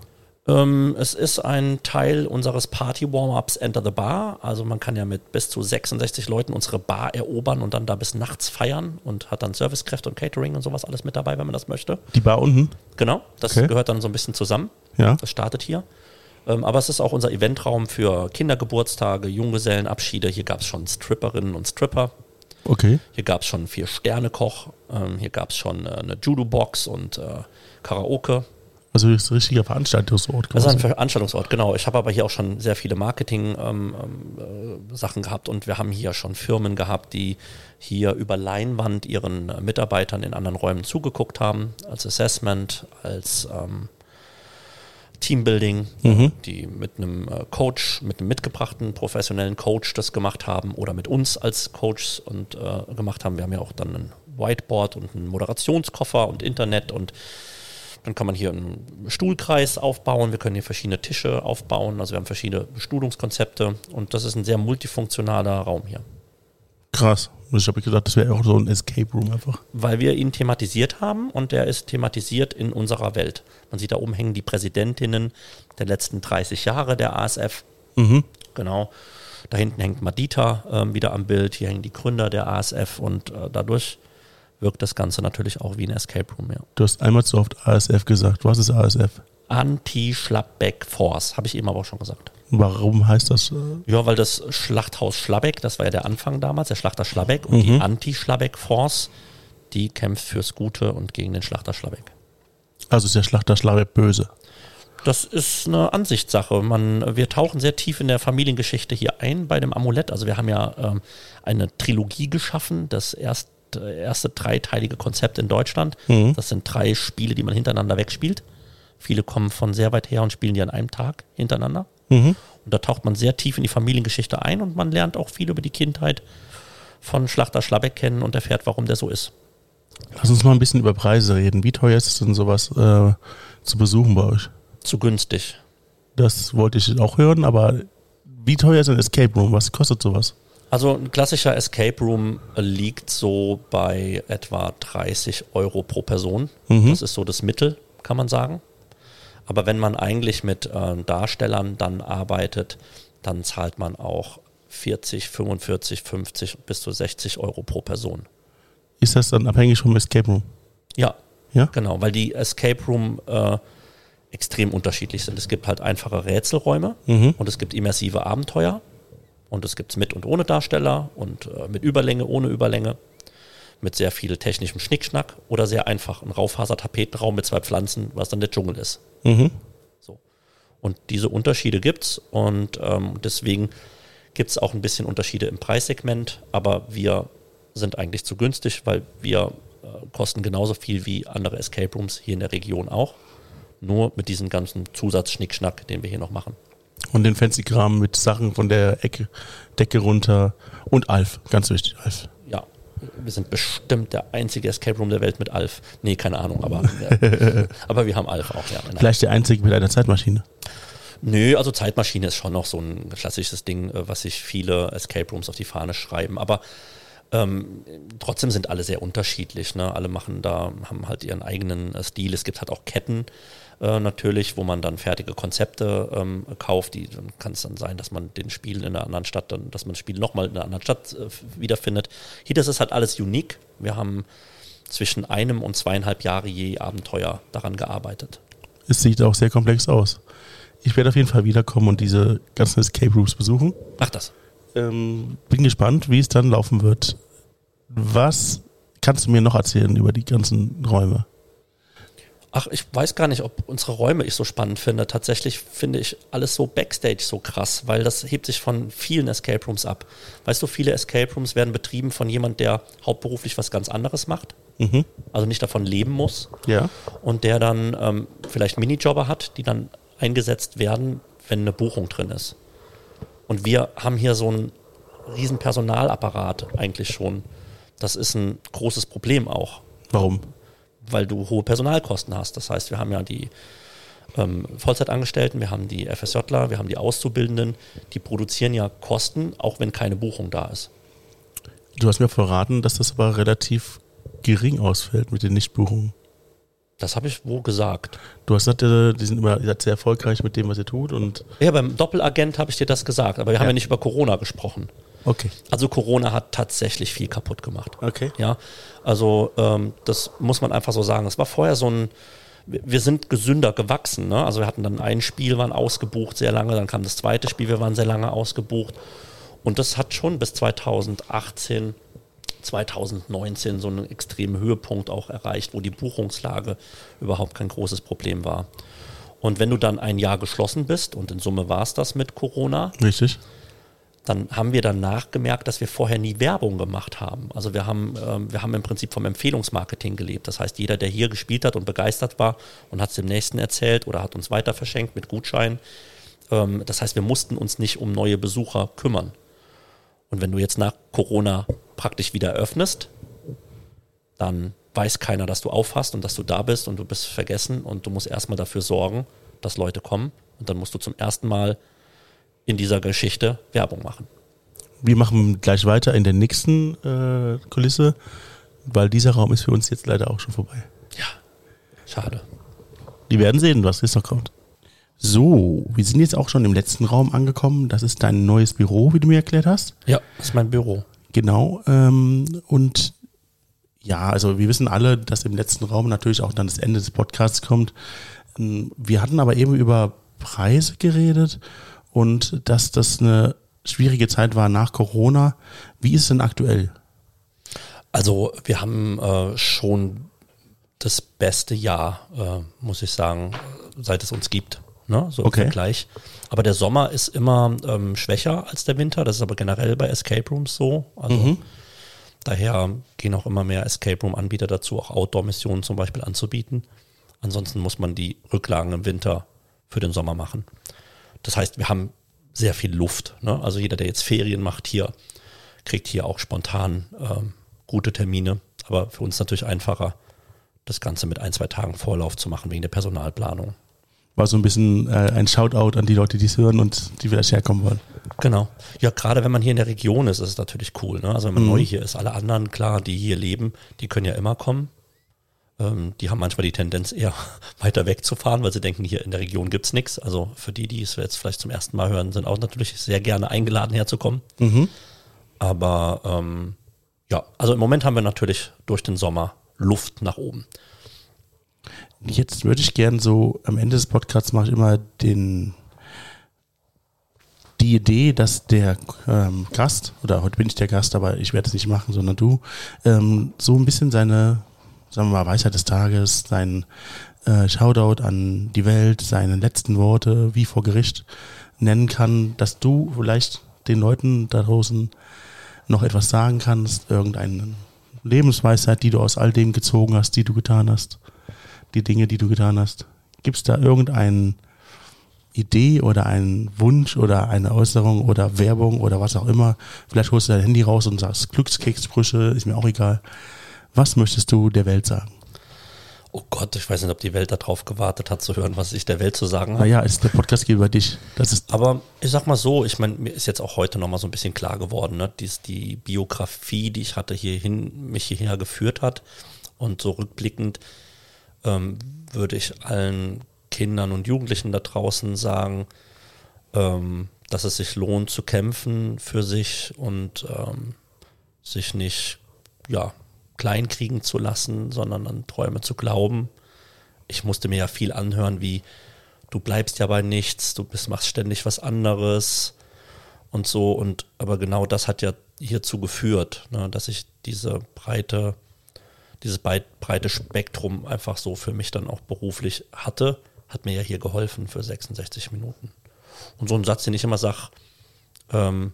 Ähm, es ist ein Teil unseres Party-Warm-Ups Enter the Bar. Also man kann ja mit bis zu 66 Leuten unsere Bar erobern und dann da bis nachts feiern und hat dann Servicekräfte und Catering und sowas alles mit dabei, wenn man das möchte. Die Bar unten? Genau, das Okay. gehört dann so ein bisschen zusammen. Ja. Das startet hier. Ähm, aber es ist auch unser Eventraum für Kindergeburtstage, Junggesellenabschiede. Hier gab es schon Stripperinnen und Stripper. Okay. Hier gab es schon vier Sterne-Koch. Ähm, hier gab es schon äh, eine Judo-Box und äh, Karaoke. Also das ist ein richtiger Veranstaltungsort. Das ist ein quasi. Veranstaltungsort, genau. Ich habe aber hier auch schon sehr viele Marketing-Sachen ähm, äh, Sachen gehabt und wir haben hier schon Firmen gehabt, die hier über Leinwand ihren äh, Mitarbeitern in anderen Räumen zugeguckt haben, als Assessment, als ähm, Teambuilding, die mit einem äh, Coach, mit einem mitgebrachten professionellen Coach das gemacht haben oder mit uns als Coaches und äh, gemacht haben. Wir haben ja auch dann ein Whiteboard und einen Moderationskoffer und Internet und dann kann man hier einen Stuhlkreis aufbauen, wir können hier verschiedene Tische aufbauen, also wir haben verschiedene Bestuhlungskonzepte und das ist ein sehr multifunktionaler Raum hier. Krass. Ich habe gedacht, das wäre auch so ein Escape Room einfach. Weil wir ihn thematisiert haben und der ist thematisiert in unserer Welt. Man sieht da oben hängen die Präsidentinnen der letzten 30 Jahre der ASF. Mhm. Genau. Da hinten hängt Madita ähm, wieder am Bild, hier hängen die Gründer der ASF und äh, dadurch wirkt das Ganze natürlich auch wie ein Escape Room, ja. Du hast einmal zu oft ASF gesagt. Was ist ASF? Anti-Schlappback Force, habe ich eben aber auch schon gesagt. Warum heißt das? äh, Ja, weil das Schlachthaus Schlabbeck, das war ja der Anfang damals, der Schlachter Schlabbeck und die Anti-Schlabbeck-Force, die kämpft fürs Gute und gegen den Schlachter Schlabbeck. Also ist der Schlachter Schlabeck böse. Das ist eine Ansichtssache. Man, wir tauchen sehr tief in der Familiengeschichte hier ein bei dem Amulett. Also wir haben ja ähm, eine Trilogie geschaffen, das erst, äh, erste dreiteilige Konzept in Deutschland. Das sind drei Spiele, die man hintereinander wegspielt. Viele kommen von sehr weit her und spielen die an einem Tag hintereinander. Und da taucht man sehr tief in die Familiengeschichte ein und man lernt auch viel über die Kindheit von Schlachter Schlabbeck kennen und erfährt, warum der so ist. Lass uns mal ein bisschen über Preise reden. Wie teuer ist es denn sowas äh, zu besuchen bei euch? Zu günstig. Das wollte ich auch hören, aber wie teuer ist ein Escape Room? Was kostet sowas? Also ein klassischer Escape Room liegt so bei etwa 30 Euro pro Person. Das ist so das Mittel, kann man sagen. Aber wenn man eigentlich mit äh, Darstellern dann arbeitet, dann zahlt man auch 40, 45, 50 bis zu 60 Euro pro Person. Ist das dann abhängig vom Escape Room? Ja, Ja? genau, weil die Escape Room äh, extrem unterschiedlich sind. Es gibt halt einfache Rätselräume und es gibt immersive Abenteuer und es gibt mit und ohne Darsteller und äh, mit Überlänge, ohne Überlänge, mit sehr viel technischem Schnickschnack oder sehr einfach ein Raufaser-Tapetenraum mit zwei Pflanzen, was dann der Dschungel ist. Mhm. So. Und diese Unterschiede gibt's und ähm, deswegen gibt es auch ein bisschen Unterschiede im Preissegment, aber wir sind eigentlich zu günstig, weil wir äh, kosten genauso viel wie andere Escape Rooms hier in der Region auch. Nur mit diesem ganzen Zusatzschnickschnack, den wir hier noch machen. Und den fancy Kram mit Sachen von der Ecke, Decke runter. Und Alf, ganz wichtig, Alf. Ja, wir sind bestimmt der einzige Escape Room der Welt mit Alf. Nee, keine Ahnung, aber, ja. aber wir haben Alf auch, ja. Nein. Vielleicht der einzige mit einer Zeitmaschine. Nö, also Zeitmaschine ist schon noch so ein klassisches Ding, äh, was sich viele Escape Rooms auf die Fahne schreiben. Aber ähm, trotzdem sind alle sehr unterschiedlich. Ne? Alle machen da, haben halt ihren eigenen äh, Stil. Es gibt halt auch Ketten äh, natürlich, wo man dann fertige Konzepte ähm, kauft. Die dann kann es dann sein, dass man den Spiel in einer anderen Stadt, dann, dass man das Spiel nochmal in einer anderen Stadt äh, wiederfindet. Hier das ist halt alles unique. Wir haben zwischen einem und zweieinhalb Jahre je Abenteuer daran gearbeitet. Es sieht auch sehr komplex aus. Ich werde auf jeden Fall wiederkommen und diese ganzen Escape Rooms besuchen. Mach das. ähm, bin gespannt, wie es dann laufen wird. Was kannst du mir noch erzählen über die ganzen Räume? Ach, ich weiß gar nicht, ob unsere Räume ich so spannend finde. Tatsächlich finde ich alles so Backstage so krass, weil das hebt sich von vielen Escape Rooms ab. Weißt du, viele Escape Rooms werden betrieben von jemand, der hauptberuflich was ganz anderes macht, Mhm. also nicht davon leben muss Ja. und der dann ähm, vielleicht Minijobber hat, die dann eingesetzt werden, wenn eine Buchung drin ist. Und wir haben hier so einen riesen Personalapparat eigentlich schon. Das ist ein großes Problem auch Warum? Weil du hohe Personalkosten hast. Das heißt, wir haben ja die ähm, Vollzeitangestellten, wir haben die FSJler, wir haben die Auszubildenden, die produzieren ja Kosten, auch wenn keine Buchung da ist. Du hast mir verraten, dass das aber relativ gering ausfällt mit den Nichtbuchungen. Das habe ich wo gesagt. Du hast gesagt, äh, die sind immer sehr erfolgreich mit dem, was ihr tut und Ja, beim Doppelagent habe ich dir das gesagt, aber wir haben Ja. ja nicht über Corona gesprochen. Okay. Also Corona hat tatsächlich viel kaputt gemacht. Okay. Ja, also ähm, das muss man einfach so sagen. Es war vorher so ein, wir sind gesünder gewachsen. Ne? Also wir hatten dann ein Spiel, waren ausgebucht sehr lange, dann kam das zweite Spiel, wir waren sehr lange ausgebucht. Und das hat schon bis 2018, 2019 so einen extremen Höhepunkt auch erreicht, wo die Buchungslage überhaupt kein großes Problem war. Und wenn du dann ein Jahr geschlossen bist, und in Summe war es das mit Corona, Richtig. Dann haben wir danach gemerkt, dass wir vorher nie Werbung gemacht haben. Also wir haben, ähm, wir haben im Prinzip vom Empfehlungsmarketing gelebt. Das heißt, jeder, der hier gespielt hat und begeistert war und hat es dem Nächsten erzählt oder hat uns weiter verschenkt mit Gutschein. Ähm, das heißt, wir mussten uns nicht um neue Besucher kümmern. Und wenn du jetzt nach Corona praktisch wieder öffnest, dann weiß keiner, dass du aufhast und dass du da bist und du bist vergessen und du musst erstmal dafür sorgen, dass Leute kommen und dann musst du zum ersten Mal in dieser Geschichte Werbung machen. Wir machen gleich weiter in der nächsten äh, Kulisse, weil dieser Raum ist für uns jetzt leider auch schon vorbei. Ja, schade. Die werden sehen, was jetzt noch kommt. So, wir sind jetzt auch schon im letzten Raum angekommen. Das ist dein neues Büro, wie du mir erklärt hast. Ja, das ist mein Büro. Genau. Ähm, und ja, also wir wissen alle, dass im letzten Raum natürlich auch dann das Ende des Podcasts kommt. Ähm, Wir hatten aber eben über Preise geredet und dass das eine schwierige Zeit war nach Corona. Wie ist es denn aktuell? Also wir haben äh, schon das beste Jahr, äh, muss ich sagen, seit es uns gibt. Ne? So im Okay. Vergleich. Aber der Sommer ist immer ähm, schwächer als der Winter. Das ist aber generell bei Escape Rooms so. Also daher gehen auch immer mehr Escape Room Anbieter dazu, auch Outdoor-Missionen zum Beispiel anzubieten. Ansonsten muss man die Rücklagen im Winter für den Sommer machen. Das heißt, wir haben sehr viel Luft. Ne? Also jeder, der jetzt Ferien macht hier, kriegt hier auch spontan ähm, gute Termine. Aber für uns natürlich einfacher, das Ganze mit ein, zwei Tagen Vorlauf zu machen wegen der Personalplanung. War so ein bisschen äh, ein Shoutout an die Leute, die es hören und die vielleicht herkommen wollen. Genau. Ja, gerade wenn man hier in der Region ist, ist es natürlich cool. Ne? Also wenn man Mhm. neu hier ist, alle anderen, klar, die hier leben, die können ja immer kommen. Ähm, die haben manchmal die Tendenz, eher weiter wegzufahren, weil sie denken, hier in der Region gibt's nichts. Also für die, die es jetzt vielleicht zum ersten Mal hören, sind auch natürlich sehr gerne eingeladen herzukommen. Mhm. Aber ähm, ja, also im Moment haben wir natürlich durch den Sommer Luft nach oben. Jetzt würde ich gern so, am Ende des Podcasts mache ich immer den, die Idee, dass der ähm, Gast, oder heute bin ich der Gast, aber ich werde es nicht machen, sondern du, ähm, so ein bisschen seine, sagen wir mal, Weisheit des Tages, sein äh, Shoutout an die Welt, seine letzten Worte, wie vor Gericht nennen kann, dass du vielleicht den Leuten da draußen noch etwas sagen kannst, irgendeine Lebensweisheit, die du aus all dem gezogen hast, die du getan hast die Dinge, die du getan hast? Gibt es da irgendeine Idee oder einen Wunsch oder eine Äußerung oder Werbung oder was auch immer? Vielleicht holst du dein Handy raus und sagst Glückskekssprüche, ist mir auch egal. Was möchtest du der Welt sagen? Oh Gott, ich weiß nicht, ob die Welt darauf gewartet hat zu hören, was ich der Welt zu sagen habe. Naja, ist der Podcast geht über dich. Das ist Aber ich sag mal so, ich meine, mir ist jetzt auch heute nochmal so ein bisschen klar geworden, ne? Dies, die Biografie, die ich hatte hierhin, mich hierher geführt hat. Und so rückblickend ähm, würde ich allen Kindern und Jugendlichen da draußen sagen, ähm, dass es sich lohnt zu kämpfen für sich und ähm, sich nicht ja, kleinkriegen zu lassen, sondern an Träume zu glauben. Ich musste mir ja viel anhören, wie du bleibst ja bei nichts, du bist, machst ständig was anderes und so. Und aber genau das hat ja hierzu geführt, ne, dass ich diese breite, dieses breite Spektrum einfach so für mich dann auch beruflich hatte, hat mir ja hier geholfen für 66 Minuten. Und so ein Satz, den ich immer sage, ähm,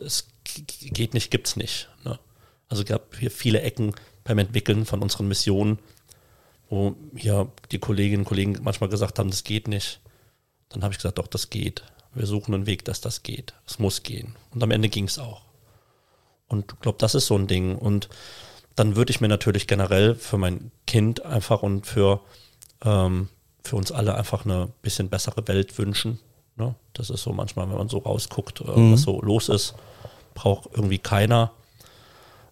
es geht nicht, gibt's nicht. Ne? Also gab hier viele Ecken beim Entwickeln von unseren Missionen, wo hier die Kolleginnen und Kollegen manchmal gesagt haben, das geht nicht. Dann habe ich gesagt, doch, das geht. Wir suchen einen Weg, dass das geht. Es muss gehen. Und am Ende ging es auch. Und ich glaube, das ist so ein Ding. Und dann würde ich mir natürlich generell für mein Kind einfach und für, ähm, für uns alle einfach eine bisschen bessere Welt wünschen. Ne? Das ist so manchmal, wenn man so rausguckt, äh, mhm. was so los ist, braucht irgendwie keiner.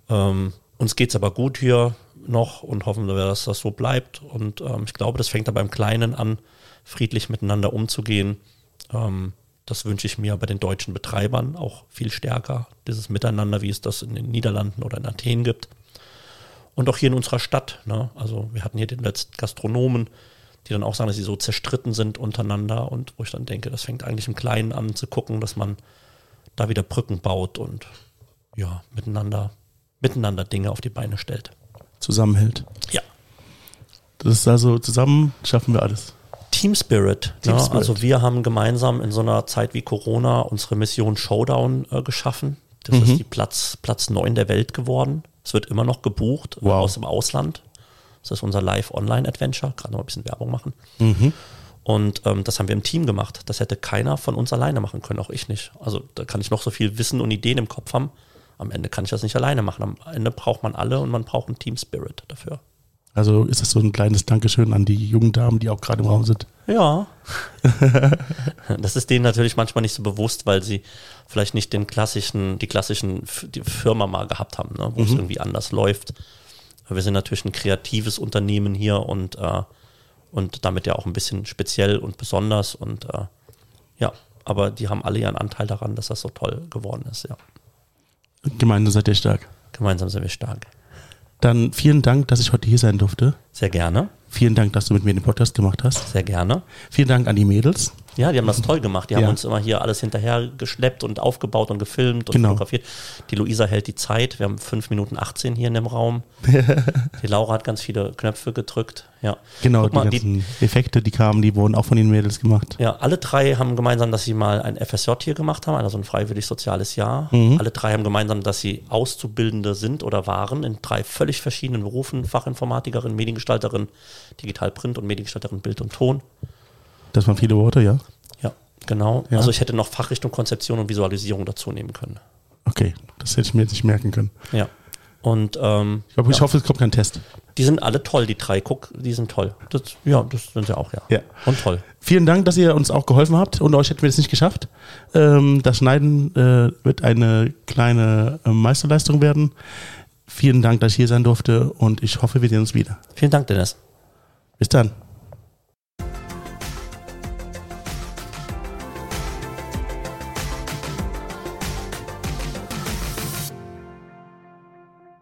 Ähm, uns geht es aber gut hier noch und hoffen wir, dass das so bleibt. Und ähm, ich glaube, das fängt da beim Kleinen an, friedlich miteinander umzugehen. Ähm, das wünsche ich mir bei den deutschen Betreibern auch viel stärker, dieses Miteinander, wie es das in den Niederlanden oder in Athen gibt. Und auch hier in unserer Stadt. Ne? Also wir hatten hier den letzten Gastronomen, die dann auch sagen, dass sie so zerstritten sind untereinander und wo ich dann denke, das fängt eigentlich im Kleinen an zu gucken, dass man da wieder Brücken baut und ja, miteinander, miteinander Dinge auf die Beine stellt. Zusammenhält. Ja. Das ist also, zusammen schaffen wir alles. Team Spirit. Team ja, Spirit. Also wir haben gemeinsam in so einer Zeit wie Corona unsere Mission Showdown äh, geschaffen. Das mhm. ist die Platz, Platz 9 der Welt geworden. Es wird immer noch gebucht wow. aus dem Ausland. Das ist unser Live-Online-Adventure. Gerade noch ein bisschen Werbung machen. Mhm. Und ähm, das haben wir im Team gemacht. Das hätte keiner von uns alleine machen können, auch ich nicht. Also da kann ich noch so viel Wissen und Ideen im Kopf haben. Am Ende kann ich das nicht alleine machen. Am Ende braucht man alle und man braucht einen Team Spirit dafür. Also ist das so ein kleines Dankeschön an die jungen Damen, die auch gerade im Raum sind. Ja. das ist denen natürlich manchmal nicht so bewusst, weil sie vielleicht nicht den klassischen, die klassischen die Firma mal gehabt haben, ne, wo mhm. es irgendwie anders läuft. Wir sind natürlich ein kreatives Unternehmen hier und, äh, und damit ja auch ein bisschen speziell und besonders und äh, ja, aber die haben alle ihren Anteil daran, dass das so toll geworden ist, ja. Gemeinsam seid ihr stark. Gemeinsam sind wir stark. Dann vielen Dank, dass ich heute hier sein durfte. Sehr gerne. Vielen Dank, dass du mit mir den Podcast gemacht hast. Sehr gerne. Vielen Dank an die Mädels. Ja, die haben das toll gemacht. Die ja. haben uns immer hier alles hinterher geschleppt und aufgebaut und gefilmt und genau. fotografiert. Die Luisa hält die Zeit. Wir haben 5 Minuten 18 hier in dem Raum. die Laura hat ganz viele Knöpfe gedrückt. Ja. Genau, Guck die mal, ganzen die, Effekte, die kamen, die wurden auch von den Mädels gemacht. Ja, alle drei haben gemeinsam, dass sie mal ein FSJ hier gemacht haben, also ein freiwillig soziales Jahr. Mhm. Alle drei haben gemeinsam, dass sie Auszubildende sind oder waren in drei völlig verschiedenen Berufen. Fachinformatikerin, Mediengestalterin, Digitalprint und Mediengestalterin Bild und Ton. Das waren viele Worte, ja? Ja, genau. Ja. Also ich hätte noch Fachrichtung Konzeption und Visualisierung dazu nehmen können. Okay, das hätte ich mir jetzt nicht merken können. Ja. Und ähm, ich, glaub, ich hoffe, es kommt kein Test. Die sind alle toll, die drei. Guck, die sind toll. Das, ja, das sind sie auch, ja. ja. Und toll. Vielen Dank, dass ihr uns auch geholfen habt. Und euch hätten wir das nicht geschafft. Ähm, das Schneiden äh, wird eine kleine äh, Meisterleistung werden. Vielen Dank, dass ich hier sein durfte. Und ich hoffe, wir sehen uns wieder. Vielen Dank, Dennis. Bis dann.